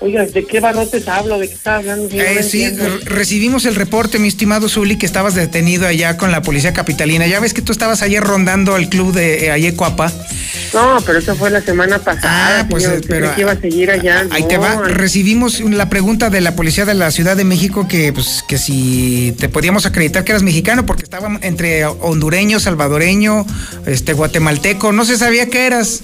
Oiga, ¿de qué barrotes hablo? ¿De qué está hablando? Eh, No sí, recibimos el reporte, mi estimado Zuli, que estabas detenido allá con la policía capitalina. Ya ves que tú estabas ayer rondando el club de eh, Ayecuapa. No, pero eso fue la semana pasada. Ah, pues, señor. eh, pero- que iba a seguir allá. Ahí No, te va. ay, Recibimos la pregunta de la policía de la Ciudad de México que, pues, que si te podíamos acreditar que eras mexicano, porque estábamos entre hondureño, salvadoreño, este, guatemalteco. No se sabía que eras.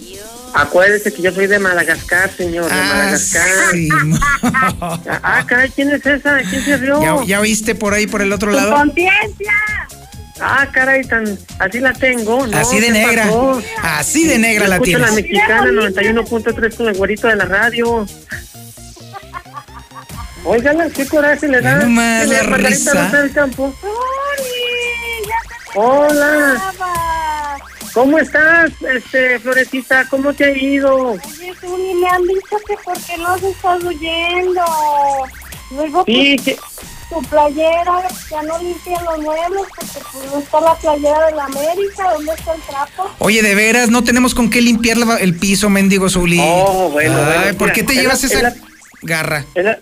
Acuérdese que yo soy de Madagascar, señor, de Madagascar. Sí, Ah, caray, ¿quién es esa? ¿Quién se rió? ¿Ya, ya viste por ahí por el otro ¡Tu lado? conciencia! Ah, caray, tan, así la tengo. ¿no? Así de ¿Qué negra. pasó? Así de negra Yo la escucho tienes. la mexicana 91.3 con el güerito de la radio. Oigan, qué coraje le da. ¿Qué le la risa. Del Campo? Hola. ¿Cómo estás, este, Florecita? ¿Cómo te ha ido? Oye, Zuli, me han dicho que por qué no se estás huyendo. Luego, Sí, pues, tu playera, ya no limpian los muebles porque pues no está la playera de la América. ¿Dónde está el trapo? Oye, de veras, no tenemos con qué limpiar la- el piso, mendigo Zuli. Oh, bueno, Ay, bueno, ¿por mira, qué te llevas la- esa la- garra? Es la-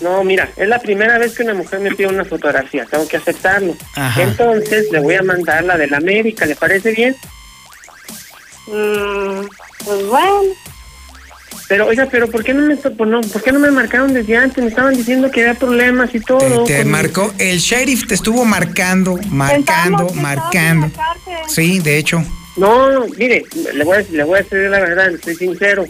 No, mira, es la primera vez que una mujer me pide una fotografía, tengo que aceptarlo. Ajá. Entonces le voy a mandar la de la América, ¿le parece bien? Mm, pues bueno. Pero, oiga, pero ¿por qué no me, por no, ¿por qué no me marcaron desde antes? Me estaban diciendo que había problemas y todo. Te marcó, el sheriff te estuvo marcando, marcando, marcando. Sí, de hecho. No, mire, le voy a, le voy a decir la verdad, estoy sincero.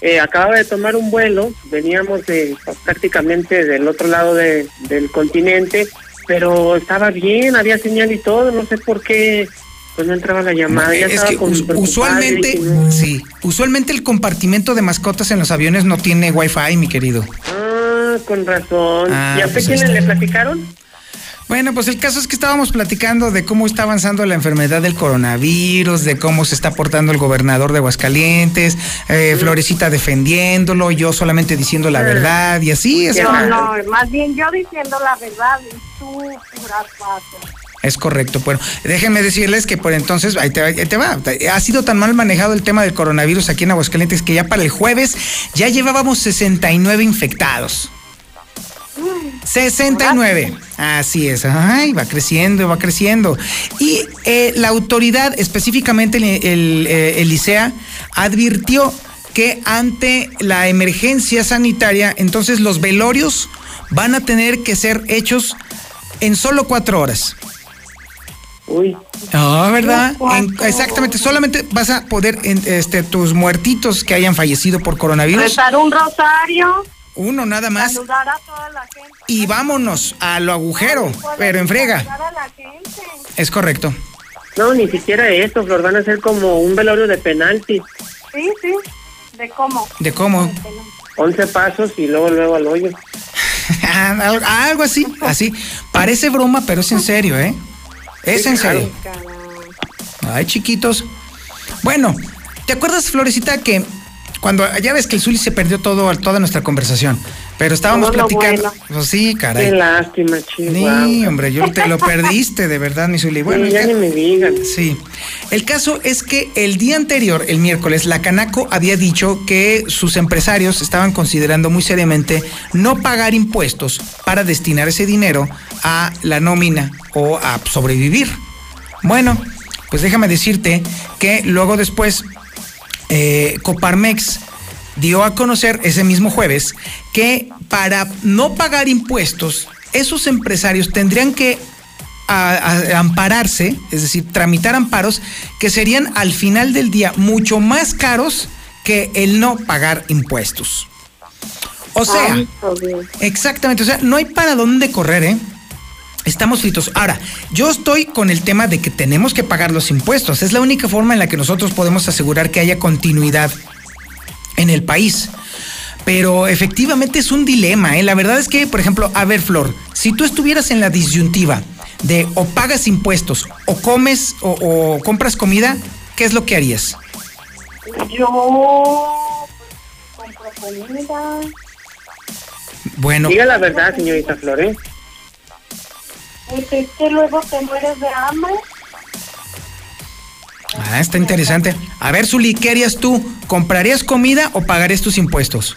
Eh, acababa de tomar un vuelo, veníamos de, prácticamente del otro lado de- del continente, pero estaba bien, había señal y todo, no sé por qué pues no entraba la llamada. ya es estaba que us- usualmente, no. sí, usualmente el compartimento de mascotas en los aviones no tiene wifi, mi querido. Ah, con razón. Ah, ¿Y a pues usted ahí quién le platicaron? Bueno, pues el caso es que estábamos platicando de cómo está avanzando la enfermedad del coronavirus, de cómo se está portando el gobernador de Aguascalientes, eh, Florecita defendiéndolo, yo solamente diciendo la verdad y así es. No, no, más bien yo diciendo la verdad y tú puras paso. Es correcto. Bueno, déjenme decirles que por entonces, ahí te, va- ahí te va. Ha sido tan mal manejado el tema del coronavirus aquí en Aguascalientes que ya para el jueves ya llevábamos 69 infectados. 69. Así es. Ay, va creciendo, va creciendo. Y eh, la autoridad, específicamente el, el, eh, el ICEA, advirtió que ante la emergencia sanitaria, entonces los velorios van a tener que ser hechos en solo cuatro horas. Uy. Ah, ¿verdad? En- exactamente, solamente vas a poder, en- este, tus muertitos que hayan fallecido por coronavirus, Rezar un rosario. Uno nada más, Saludar a toda la gente. y vámonos a lo agujero, pero en frega. Saludar a la gente. Es correcto. No, ni siquiera eso, Flor, van a ser como un velorio de penalti. Sí, sí. ¿De cómo? ¿De cómo? 11 pasos y luego, luego al hoyo. algo, algo así, así. Parece broma, pero es en serio, ¿eh? Es Sí, en serio. Ay, chiquitos. Bueno, ¿te acuerdas, Florecita, que cuando ya ves que el Zuli se perdió todo, toda nuestra conversación? Pero estábamos Todo platicando. bueno. Pues sí, caray. Qué lástima, Sí, chihuahua. hombre, yo te lo perdiste, de verdad, mi Zuli. Bueno, Sí, ya ni me digan. Sí. El caso es que el día anterior, el miércoles, la Canaco había dicho que sus empresarios estaban considerando muy seriamente no pagar impuestos para destinar ese dinero a la nómina o a sobrevivir. Bueno, pues déjame decirte que luego después eh, Coparmex dio a conocer ese mismo jueves que para no pagar impuestos, esos empresarios tendrían que a- a- ampararse, es decir, tramitar amparos que serían al final del día mucho más caros que el no pagar impuestos. O sea, Ay. Exactamente, o sea, no hay para dónde correr, ¿eh? Estamos fritos. Ahora, yo estoy con el tema de que tenemos que pagar los impuestos. Es la única forma en la que nosotros podemos asegurar que haya continuidad en el país. Pero efectivamente es un dilema, ¿eh? La verdad es que, por ejemplo, a ver, Flor, si tú estuvieras en la disyuntiva de o pagas impuestos o comes o, o compras comida, ¿qué es lo que harías? Yo compro comida. Bueno, Diga la verdad, señorita Flor, ¿eh? Es que luego te mueres de hambre. ah, está interesante. A ver, Zuli, ¿qué harías tú? ¿Comprarías comida o pagarías tus impuestos?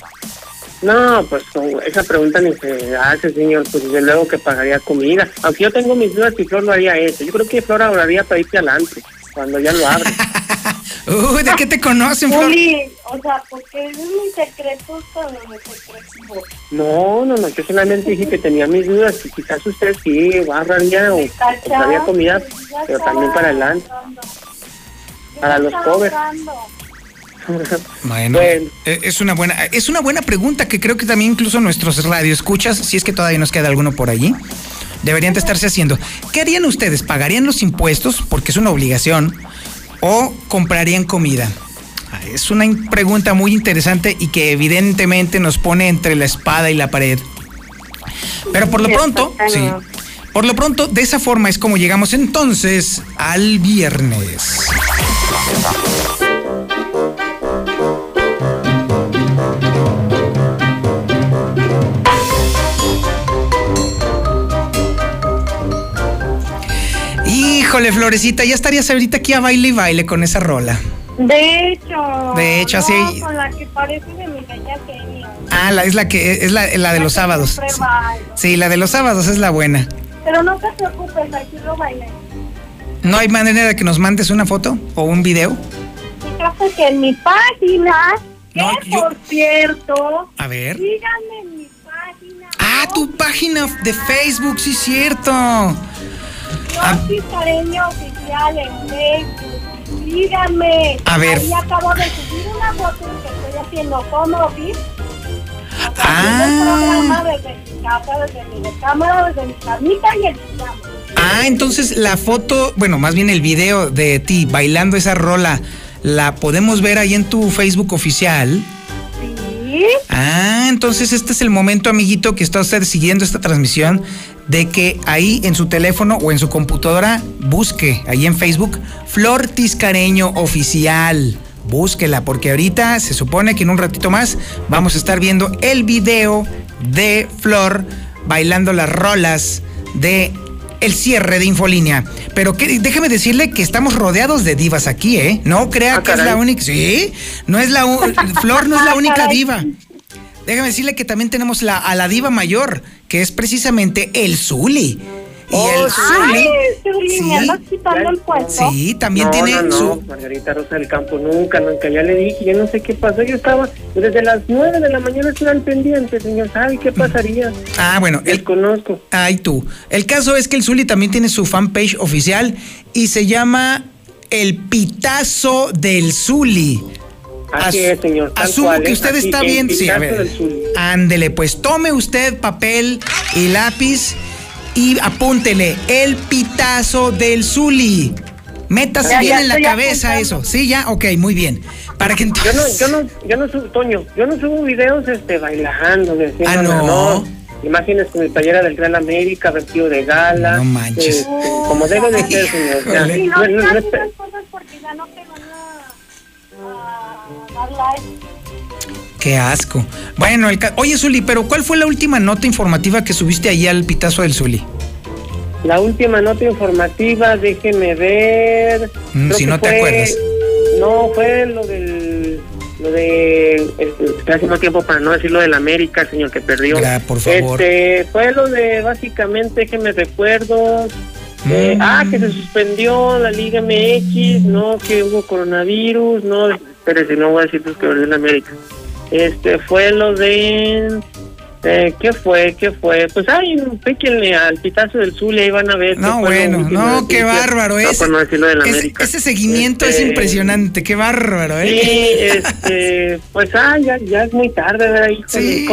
No, pues esa pregunta ni se hace, señor. Pues desde luego que pagaría comida. Aunque yo tengo mis dudas si Flor lo haría eso. Yo creo que Flor ahorraría para irse adelante cuando ya lo abre. Uy, ¿de qué te conocen, Flor? O sea, porque es mi secreto con mi secreto. No, no, no. Yo solamente dije que tenía mis dudas. Y quizás usted sí ahorraría o compraría comida, pero también para adelante. Para los pobres. Bueno, eh, es una buena es una buena pregunta que creo que también incluso nuestros radioescuchas, si es que todavía nos queda alguno por allí, deberían de estarse haciendo. ¿Qué harían ustedes? ¿Pagarían los impuestos porque es una obligación o comprarían comida? Ah, Es una pregunta muy interesante y que evidentemente nos pone entre la espada y la pared. Pero por lo pronto, sí. Por lo pronto, de esa forma es como llegamos entonces al viernes. Híjole, Florecita, ya estarías ahorita aquí a baile y baile con esa rola. De hecho. De hecho, así- no, Con la que parece de mi bella genio. Ah, la, es la que es la, la de los sábados. Sí, la de los sábados es la buena. Pero no te preocupes, aquí lo bailé. ¿No hay manera de que nos mandes una foto o un video? Fíjate que en mi página, que por cierto, A ver. síganme en mi página. Ah, tu página de Facebook, sí, cierto. Ah. Careño Oficial en Facebook. Síganme. A ver. Ahí acabo de subir una foto que estoy haciendo home office. Ah. Desde mi casa, desde mi recámara, desde mi camita y el pijama. Ah, entonces la foto, bueno, más bien el video de ti bailando esa rola, ¿la podemos ver ahí en tu Facebook oficial? Sí. Ah, entonces este es el momento, amiguito, que está usted siguiendo esta transmisión, de que ahí en su teléfono o en su computadora busque ahí en Facebook Flor Tiscareño Oficial. Búsquela, porque ahorita se supone que en un ratito más vamos a estar viendo el video de Flor bailando las rolas de el cierre de Infolínea. Pero que, déjeme decirle que estamos rodeados de divas aquí, ¿eh? No crea que es la única. Sí, no es la Flor no es la única diva. Déjame decirle que también tenemos la, a la diva mayor, que es precisamente el Zuli. Y el Zuli. Puesto. Sí, también no, tiene no, no, su. Margarita Rosa del Campo, nunca, nunca. Ya le dije, yo no sé qué pasó. Yo estaba desde las nueve de la mañana estoy al pendiente, señor. ¿Sabe qué pasaría? Ah, bueno. El conozco. Ay, tú. El caso es que el Zuli también tiene su fanpage oficial y se llama El Pitazo del Zuli. Así As- es, señor. tal Asumo cual, que ¿eh? usted está bien. Sí, a ver. Ándele, pues tome usted papel y lápiz y apúntele el pitazo del Zuli. Métase Ya, bien ya en la cabeza eso. Sí, ya, ok, muy bien. Para que Yo no, entonces. yo no, yo no subo, Toño, yo no subo videos este, bailando, Ah, nada, ¿no? Imágenes con mi playera del Real América, vestido de gala. No manches. este, como debe de ser, señor. Ya, no no- no- no no like. Qué asco. Bueno, el ca- oye, Zuli, pero ¿cuál fue la última nota informativa que subiste ahí al pitazo del Zuli? La última nota informativa, déjeme ver. Mm, si no te acuerdas. No, fue lo del. Lo de. Estoy haciendo tiempo para no decir lo del América, señor, que perdió. Gra- por favor. Este, fue lo de, básicamente, que me recuerdo. eh, Mm. ah, que se suspendió la Liga MX, no, que hubo coronavirus, no, espérese, no voy a decir que perdió la América. Este, fue lo de. Eh, ¿Qué fue? ¿Qué fue? Pues ay, píquenle al pitazo del Zule, ahí van a ver. No, bueno, no, qué bárbaro. No, por no de la ese- seguimiento es Este, impresionante, qué bárbaro, ¿eh? Sí, este, pues ah, ya, ya es muy tarde, ¿verdad, hijo? Sí.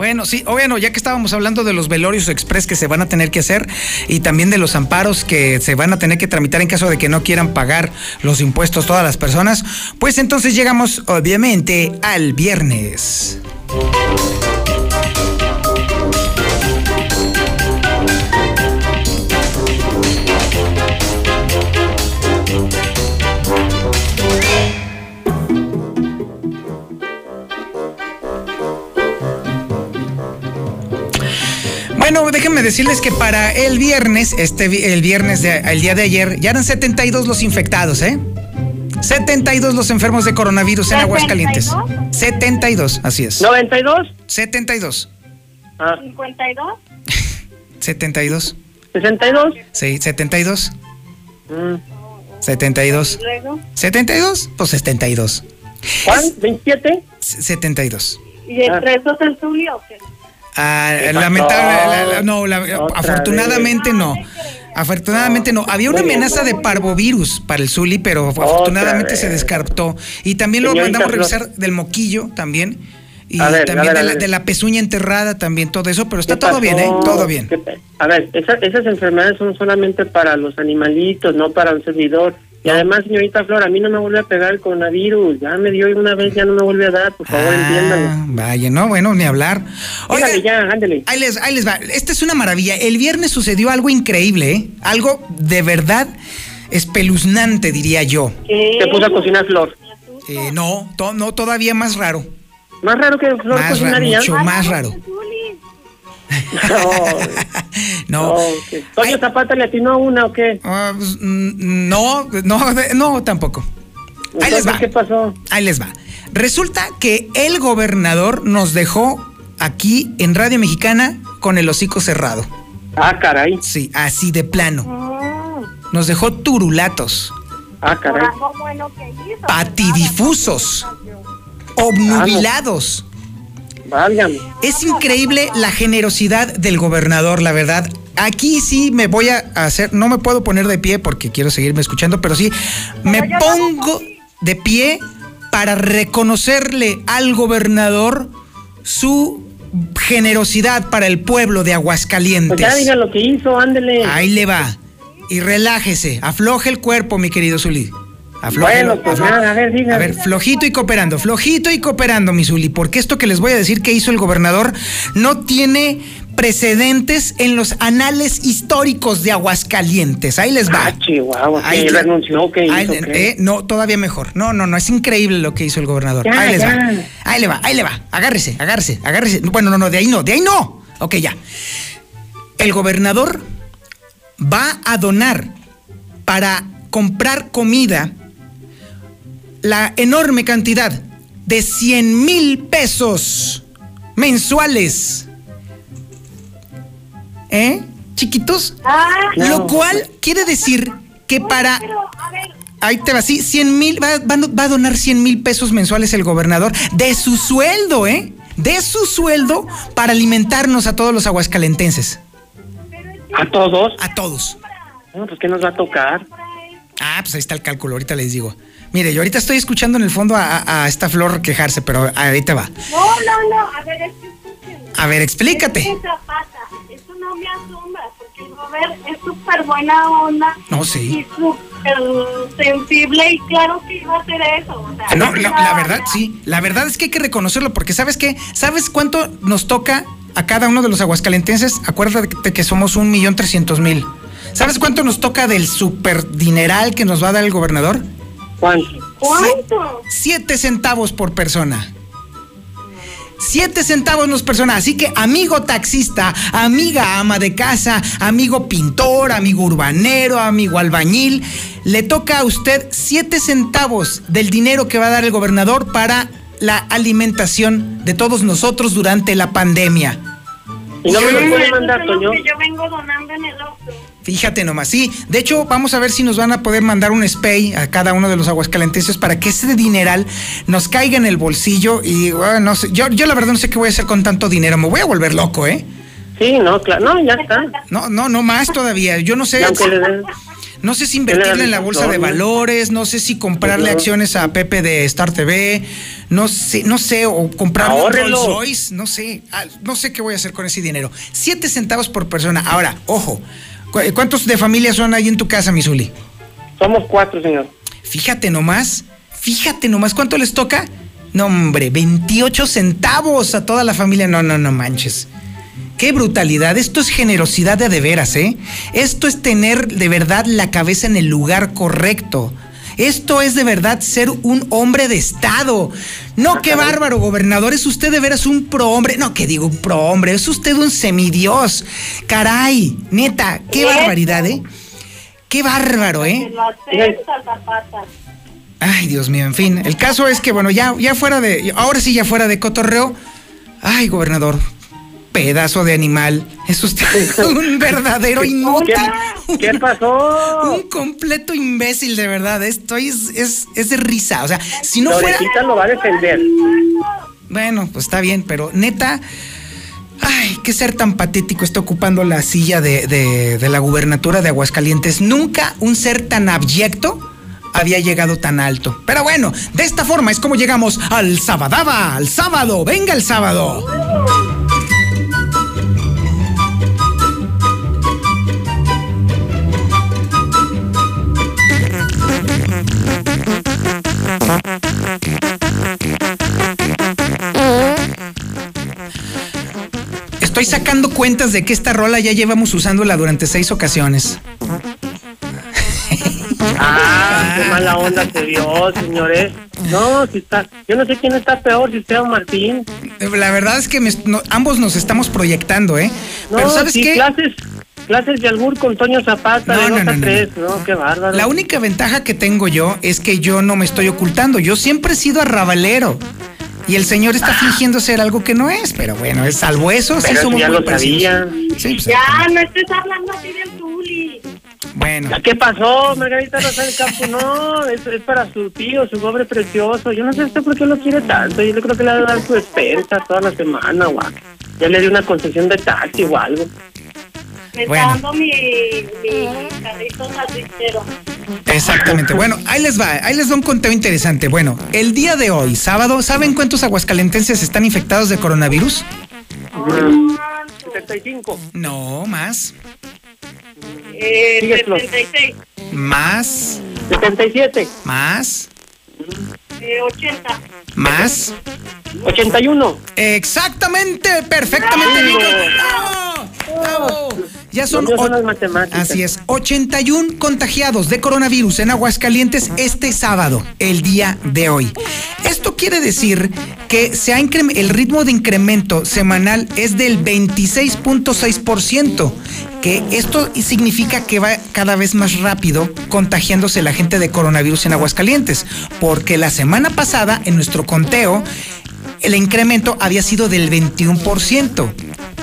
Bueno, sí, o bueno, ya que estábamos hablando de los velorios express que se van a tener que hacer y también de los amparos que se van a tener que tramitar en caso de que no quieran pagar los impuestos todas las personas, pues entonces llegamos obviamente al viernes. Bueno, déjenme decirles que para el viernes, este el viernes de, el día de ayer, ya eran 72 los infectados, ¿eh? 72 los enfermos de coronavirus en Aguascalientes. 72, así es. ¿92? 72. Ah. ¿52? 72. ¿62? Sí, 72. Mm. 72. ¿Y luego? 72, pues 72. ¿Cuál? ¿27? 72. ¿Y entre esos el Zuli o qué? Ah, lamentable, la- la- no, la- afortunadamente no. Afortunadamente no. Había una amenaza de parvovirus para el Zuli, pero afortunadamente se descartó. Y también lo Señorita mandamos Flor. revisar del moquillo también. Y ver, también ver, de, de la pezuña enterrada, también todo eso, pero está ¿Qué todo pasó? bien, ¿eh? Todo bien. ¿Qué pa- A ver, esa- esas enfermedades son solamente para los animalitos, no para un servidor. Y además, señorita Flor, a mí no me vuelve a pegar el coronavirus. Ya me dio una vez, ya no me vuelve a dar. Por favor, entiéndanlo. Ah, vaya, no, bueno, ni hablar. Oiga, ya, ándele. Ahí les, ahí les va. Esta es una maravilla. El viernes sucedió algo increíble, ¿eh? Algo de verdad espeluznante, diría yo. Se puso a cocinar Flor. Eh, no, to- no, todavía más raro. Más raro que Flor Más raro, cocinaría. mucho más raro. No. Toño Zapata le atinó una o qué? Ah, pues, mm, no, no, no, tampoco. Ahí les va. ¿Qué pasó? Ahí les va. Resulta que el gobernador nos dejó aquí en Radio Mexicana con el hocico cerrado. Ah, caray. Sí, así de plano. Nos dejó turulatos, Ah, caray. Patidifusos, obnubilados. Válgame. Es increíble la generosidad del gobernador, la verdad. Aquí sí me voy a hacer, no me puedo poner de pie porque quiero seguirme escuchando, pero sí me pongo de pie para reconocerle al gobernador su generosidad para el pueblo de Aguascalientes. Pues ya diga lo que hizo, ándele. Ahí le va. Y relájese, afloje el cuerpo, mi querido Zuli. Bueno, pues nada, a ver, diga. A ver, flojito y cooperando, flojito y cooperando, mi Zuli, porque esto que les voy a decir que hizo el gobernador no tiene precedentes en los anales históricos de Aguascalientes. Ahí les va. Ah, Chihuahua, Ahí que renunció, ¿qué hizo? Eh, no, todavía mejor. No, no, no, es increíble lo que hizo el gobernador. Ya, ahí les ya. va. Ahí le va, ahí le va. Agárrese, agárrese, agárrese. Bueno, no, no, de ahí no, de ahí no. Ok, ya. El gobernador va a donar para comprar comida la enorme cantidad de 100 mil pesos mensuales. ¿Eh? Chiquitos. Lo cual quiere decir que para... Ahí te va, sí, 100 mil, va a donar 100 mil pesos mensuales el gobernador de su sueldo, ¿eh? De su sueldo para alimentarnos a todos los aguascalentenses. ¿A todos? A todos. No, pues ¿qué nos va a tocar? Ah, pues ahí está el cálculo, ahorita les digo. Mire, yo ahorita estoy escuchando en el fondo a, esta flor quejarse, pero ahí te va. No, no, no. A ver, es que. A ver, explícate. Es que eso no me asombra, porque el Robert es súper buena onda. No, sí. Y súper sensible, y claro que iba a hacer eso. O sea, No, la, la verdad, sí. La verdad es que hay que reconocerlo, porque ¿sabes qué? ¿Sabes cuánto nos toca a cada uno de los aguascalentenses? Acuérdate que somos un millón trescientos mil. ¿Sabes cuánto nos toca del super dineral que nos va a dar el gobernador? ¿Cuánto? ¿Cuánto? Siete centavos por persona. Siete centavos nos persona. Así que, amigo taxista, amiga ama de casa, amigo pintor, amigo urbanero, amigo albañil, le toca a usted siete centavos del dinero que va a dar el gobernador para la alimentación de todos nosotros durante la pandemia. ¿Y no me lo puede mandar, Toño? yo vengo donando en el otro. Fíjate nomás, sí. De hecho, vamos a ver si nos van a poder mandar un spay a cada uno de los aguascalentenses para que ese dineral nos caiga en el bolsillo y bueno, no sé, yo, yo la verdad no sé qué voy a hacer con tanto dinero. Me voy a volver loco, ¿eh? Sí, no, claro. No, ya está. No, no, no más todavía. Yo no sé. No sé si le invertirle en la bolsa de valores, no sé si comprarle acciones a Pepe de Star TV, no sé, no sé, o comprarle un. Rolls Royce, no sé, ah, no sé qué voy a hacer con ese dinero. Siete centavos por persona. Ahora, ojo, ¿cu- ¿cuántos de familia son ahí en tu casa, Misuli? Somos cuatro, señor. Fíjate nomás, fíjate nomás, ¿cuánto les toca? No, hombre, 28 centavos a toda la familia. No, no, no manches. Qué brutalidad. Esto es generosidad de de veras, ¿eh? Esto es tener de verdad la cabeza en el lugar correcto. Esto es de verdad ser un hombre de Estado. No, qué bárbaro, gobernador. Es usted de veras un prohombre. No, que digo un prohombre. Es usted un semidios. Caray, neta, qué barbaridad, ¿eh? Qué bárbaro, ¿eh? Ay, Dios mío, en fin. El caso es que, bueno, ya, ya fuera de. Ahora sí, ya fuera de cotorreo. Ay, gobernador. Pedazo de animal. Es usted un verdadero inútil. ¿Qué pasó? Un completo imbécil, de verdad. Esto es, es, es de risa. O sea, si no fuera. Lo va a defender. Bueno, pues está bien, pero neta. Ay, qué ser tan patético está ocupando la silla de, de- de la gubernatura de Aguascalientes. Nunca un ser tan abyecto había llegado tan alto. Pero bueno, de esta forma es como llegamos al Sabadaba, al sábado. Venga el sábado. Estoy sacando cuentas de que esta rola ya llevamos usándola durante seis ocasiones. Ah, qué mala onda señores. No, si está, yo no sé quién está peor, si usted o Martín. La verdad es que me- no- ambos nos estamos proyectando, ¿eh? No, Pero ¿sabes qué? clases, clases de albur con Toño Zapata No, de no, 2 no, a no, 3, no, qué bárbaro. La única ventaja que tengo yo es que yo no me estoy ocultando. Yo siempre he sido arrabalero. Y el señor está fingiendo ser algo que no es. Pero bueno, es salvo eso, sí Pero somos ya muy lo sabía. Sí, pues, Ya, no estés hablando así del Zuli. bueno. ¿Qué pasó, Margarita Rosa del Campo? No, es, es para su tío, su pobre precioso. Yo no sé usted por qué lo quiere tanto. Yo creo que le va a dar su despensa toda la semana, guau. Ya le di una concesión de taxi o algo. Me Bueno. está dando mi, mi carrito sandwichero. Exactamente. Bueno, ahí les va, ahí les da un conteo interesante. Bueno, el día de hoy, sábado, ¿saben cuántos aguascalentenses están infectados de coronavirus? 75. No, más. Eh, Síguelo. 76. Más. 77. Más. Eh, 80. Más. 81. Exactamente, perfectamente. Nico. ¡Bravo! ¡Bravo! Ya son, las matemáticas. Así es, 81 contagiados de coronavirus en Aguascalientes este sábado, el día de hoy. Esto quiere decir que se ha el ritmo de incremento semanal es del 26.6%, que esto significa que va cada vez más rápido contagiándose la gente de coronavirus en Aguascalientes, porque la semana pasada en nuestro conteo el incremento había sido del 21%.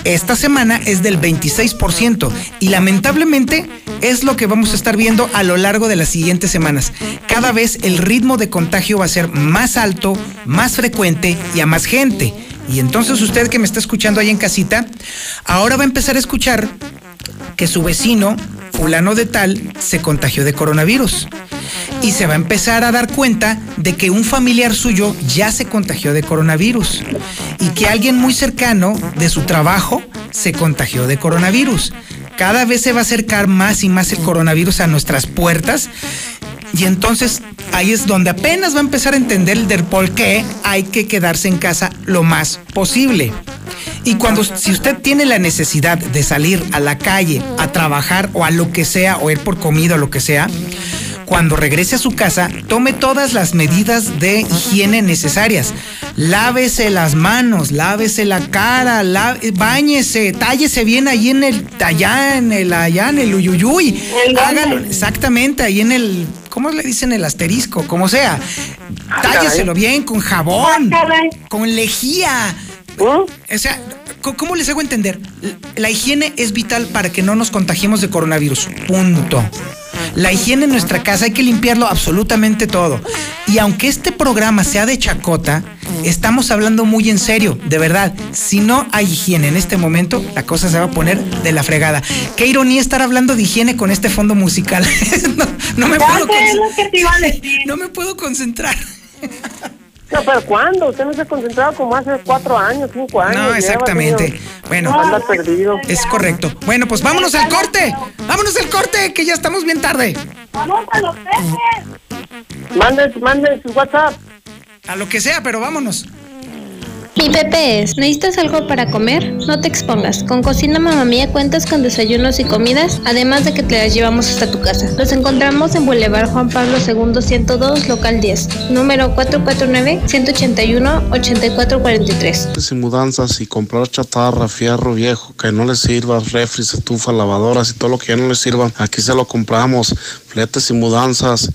Esta semana es del 26% y lamentablemente es lo que vamos a estar viendo a lo largo de las siguientes semanas. Cada vez el ritmo de contagio va a ser más alto, más frecuente y a más gente. Y entonces usted que me está escuchando ahí en casita, ahora va a empezar a escuchar que su vecino, fulano de tal, se contagió de coronavirus. Y se va a empezar a dar cuenta de que un familiar suyo ya se contagió de coronavirus. Y que alguien muy cercano de su trabajo se contagió de coronavirus. Cada vez se va a acercar más y más el coronavirus a nuestras puertas. Y entonces ahí es donde apenas va a empezar a entender del por qué hay que quedarse en casa lo más posible. Y cuando, si usted tiene la necesidad de salir a la calle, a trabajar o a lo que sea, o ir por comida o lo que sea, cuando regrese a su casa, tome todas las medidas de higiene necesarias. Lávese las manos, lávese la cara, lá- báñese, tállese bien ahí en el, allá en el, allá en el uyuyuy. Hágalo, exactamente, ahí en el, ¿cómo le dicen el asterisco? Como sea. Tálleselo bien, con jabón, con lejía. O sea, ¿cómo les hago entender? La higiene es vital para que no nos contagiemos de coronavirus. Punto. La higiene en nuestra casa hay que limpiarlo absolutamente todo. Y aunque este programa sea de chacota, estamos hablando muy en serio, de verdad. Si no hay higiene en este momento, la cosa se va a poner de la fregada. Qué ironía estar hablando de higiene con este fondo musical. no, no me puedo. No me puedo concentrar. No, pero ¿cuándo? Usted no se ha concentrado como hace cuatro años, cinco años. No, exactamente. Bueno, Anda perdido. es correcto. Bueno, pues vámonos al corte. Vámonos al corte, que ya estamos bien tarde. Vamos a los peces. Mande, mande su WhatsApp. A lo que sea, pero vámonos. Mi Pepe es, ¿necesitas algo para comer? No te expongas. Con Cocina Mamá Mía cuentas con desayunos y comidas, además de que te las llevamos hasta tu casa. Los encontramos en Boulevard Juan Pablo II 102, local 10, número 449-181-8443. y mudanzas y comprar chatarra, fierro viejo, que no les sirva, refris, estufa, lavadoras y todo lo que ya no les sirva, aquí se lo compramos. Fletes y mudanzas,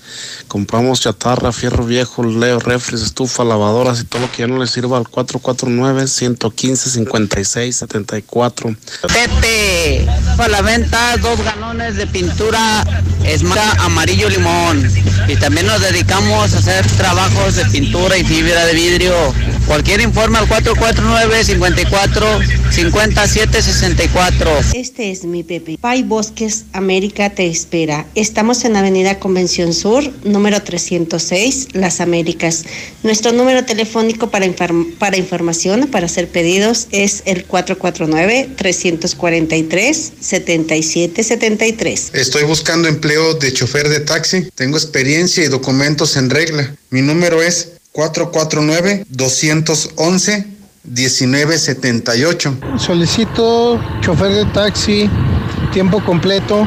compramos chatarra, fierro viejo, leo, refris, estufa, lavadoras y todo lo que ya no les sirva al 449-115-56-74. Pepe, para la venta, dos galones de pintura es marca amarillo limón. Y también nos dedicamos a hacer trabajos de pintura y fibra de vidrio. Cualquier informe al 449 54 57 64. Este es mi Pepe. Pai Bosques América te espera. Estamos en Avenida Convención Sur, número 306, Las Américas. Nuestro número telefónico para, inform- para información, para hacer pedidos, es el 449-343-7773. Estoy buscando empleo de chofer de taxi. Tengo experiencia y documentos en regla. Mi número es 449-211-1978. Solicito chofer de taxi, tiempo completo,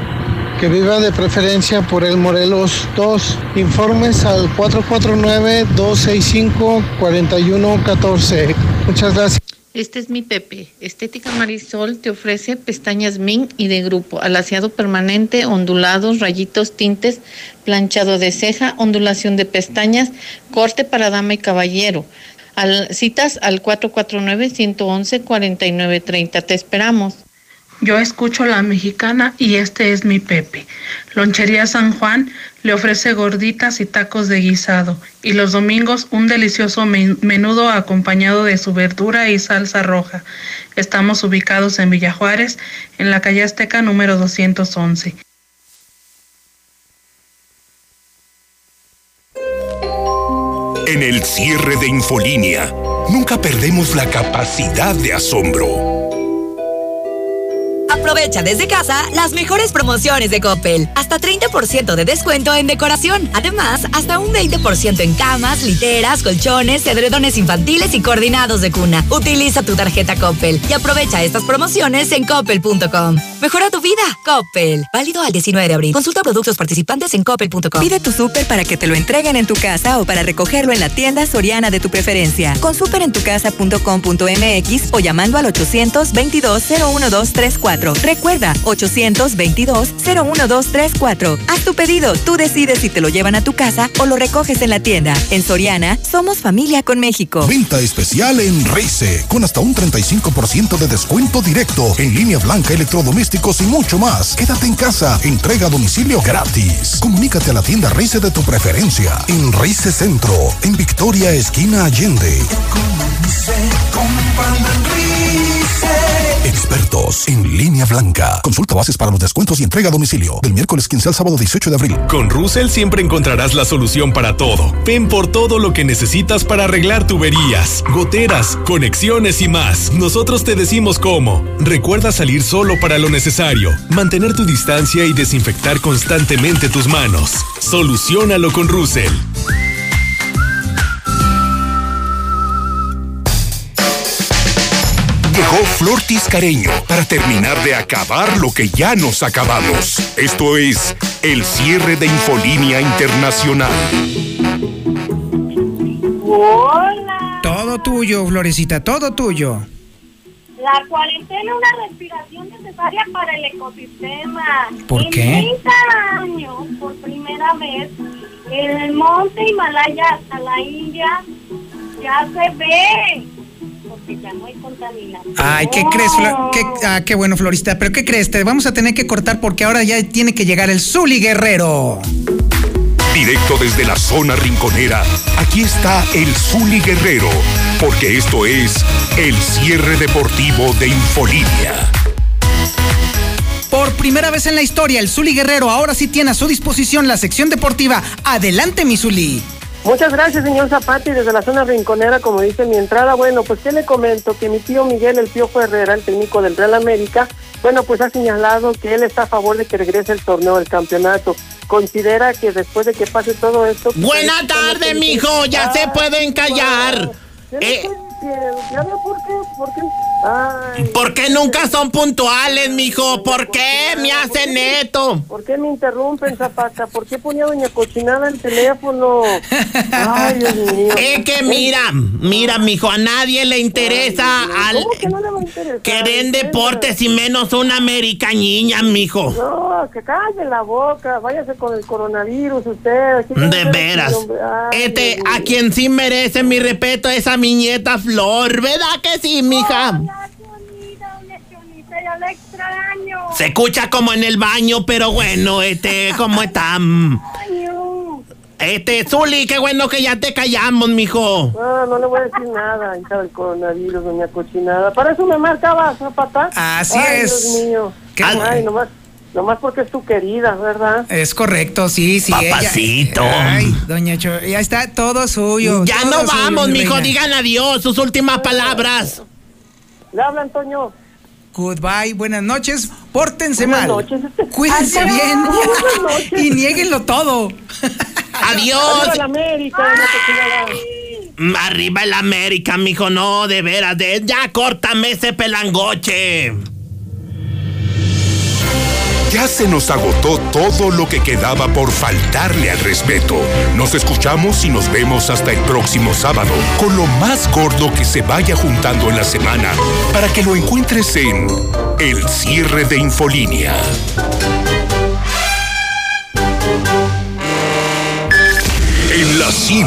que viva de preferencia por el Morelos 2. Informes al 449-265-4114. Muchas gracias. Este es mi Pepe. Estética Marisol te ofrece pestañas Min y de grupo, alaciado permanente, ondulados, rayitos, tintes, planchado de ceja, ondulación de pestañas, corte para dama y caballero. Al- citas al 449-111-4930. Te esperamos. Yo escucho la mexicana y este es mi Pepe. Lonchería San Juan le ofrece gorditas y tacos de guisado y los domingos un delicioso men- menudo acompañado de su verdura y salsa roja. Estamos ubicados en Villa Juárez, en la calle Azteca número 211. En el cierre de Infolínea, nunca perdemos la capacidad de asombro. Aprovecha desde casa las mejores promociones de Coppel. Hasta 30% de descuento en decoración. Además, hasta un 20% en camas, literas, colchones, edredones infantiles y coordinados de cuna. Utiliza tu tarjeta Coppel y aprovecha estas promociones en coppel.com. Mejora tu vida, Coppel. Válido al 19 de abril. Consulta productos participantes en coppel.com. Pide tu súper para que te lo entreguen en tu casa o para recogerlo en la tienda soriana de tu preferencia. Con superentucasa.com.mx o llamando al 822-01234. Recuerda, 822-01234. Haz tu pedido, tú decides si te lo llevan a tu casa o lo recoges en la tienda. En Soriana, somos familia con México. Venta especial en Reise, con hasta un 35% de descuento directo en línea blanca, electrodomésticos y mucho más. Quédate en casa, entrega a domicilio gratis. Comunícate a la tienda Reise de tu preferencia en Reise Centro, en Victoria, esquina Allende. Expertos en línea blanca. Consulta bases para los descuentos y entrega a domicilio del miércoles 15 al sábado 18 de abril. Con Russell siempre encontrarás la solución para todo. Ven por todo lo que necesitas para arreglar tuberías, goteras, conexiones y más. Nosotros te decimos cómo. Recuerda salir solo para lo necesario, mantener tu distancia y desinfectar constantemente tus manos. Soluciónalo con Russell. Llegó Flor Tiscareño para terminar de acabar lo que ya nos acabamos. Esto es el cierre de Infolínea Internacional. Hola. Todo tuyo, Florecita, todo tuyo. La cuarentena es una respiración necesaria para el ecosistema. ¿Por en qué? 30 años, por primera vez, en el monte Himalaya hasta la India ya se ve. Ay, ¿qué crees? Flo- qué- ah, qué bueno, Florista. Pero ¿qué crees? Te vamos a tener que cortar porque ahora ya tiene que llegar el Zuli Guerrero. Directo desde la zona rinconera, aquí está el Zuli Guerrero, porque esto es el cierre deportivo de Infolínea. Por primera vez en la historia, el Zuli Guerrero ahora sí tiene a su disposición la sección deportiva. Adelante, mi Zuli. Muchas gracias, señor Zapati, desde la zona rinconera, como dice mi entrada. Bueno, pues qué le comento, que mi tío Miguel, el Piojo Herrera, el técnico del Real América, bueno, pues ha señalado que él está a favor de que regrese el torneo, el campeonato. Considera que después de que pase todo esto... pues, Buena tarde, mijo, ya se pueden callar. Eh, ¿Ya ve por qué? ¿Por qué? Ay, ¿Por qué nunca son puntuales, mijo? ¿Por qué me hacen esto? ¿Por qué me interrumpen, Zapata? ¿Por qué ponía doña Cochinada el teléfono? Ay, Dios mío. Es que mira, mira, mijo, a nadie le interesa al ¿Cómo que no le va a interesar? que den deportes y menos una americañiña, mijo. No, que calle la boca, váyase con el coronavirus usted. De veras. ay, Este, a quien sí merece mi respeto es a mi nieta Flor, ¿verdad que sí, mija? Hola, ya la extraño. Se escucha como en el baño, pero bueno, este, ¿cómo está? Extraño. Este, Zuli, qué bueno que ya te callamos, mijo. No, no le voy a decir nada, hija del coronavirus, doña cochinada. Para eso me marcaba, Zapata. Así Ay, es. Dios mío. Qué Ay, nomás, nomás porque es tu querida, ¿verdad? Es correcto, sí, sí. ella- Papacito. Ay, doña Cho, ya está todo suyo. Ya todo no suyo, vamos, mi mijo, reina. digan adiós, sus últimas palabras. Le habla Antonio. Goodbye, buenas noches. Pórtense Buenas mal. noches. Cuídense Adiós, bien. buenas noches. y nieguenlo todo. Adiós. Arriba la América, cochinada. Mm, Arriba el América, mijo, no, de veras, de, ya córtame ese pelangoche. Ya se nos agotó todo lo que quedaba por faltarle al respeto. Nos escuchamos y nos vemos hasta el próximo sábado con lo más gordo que se vaya juntando en la semana para que lo encuentres en El cierre de Infolínea. En la cima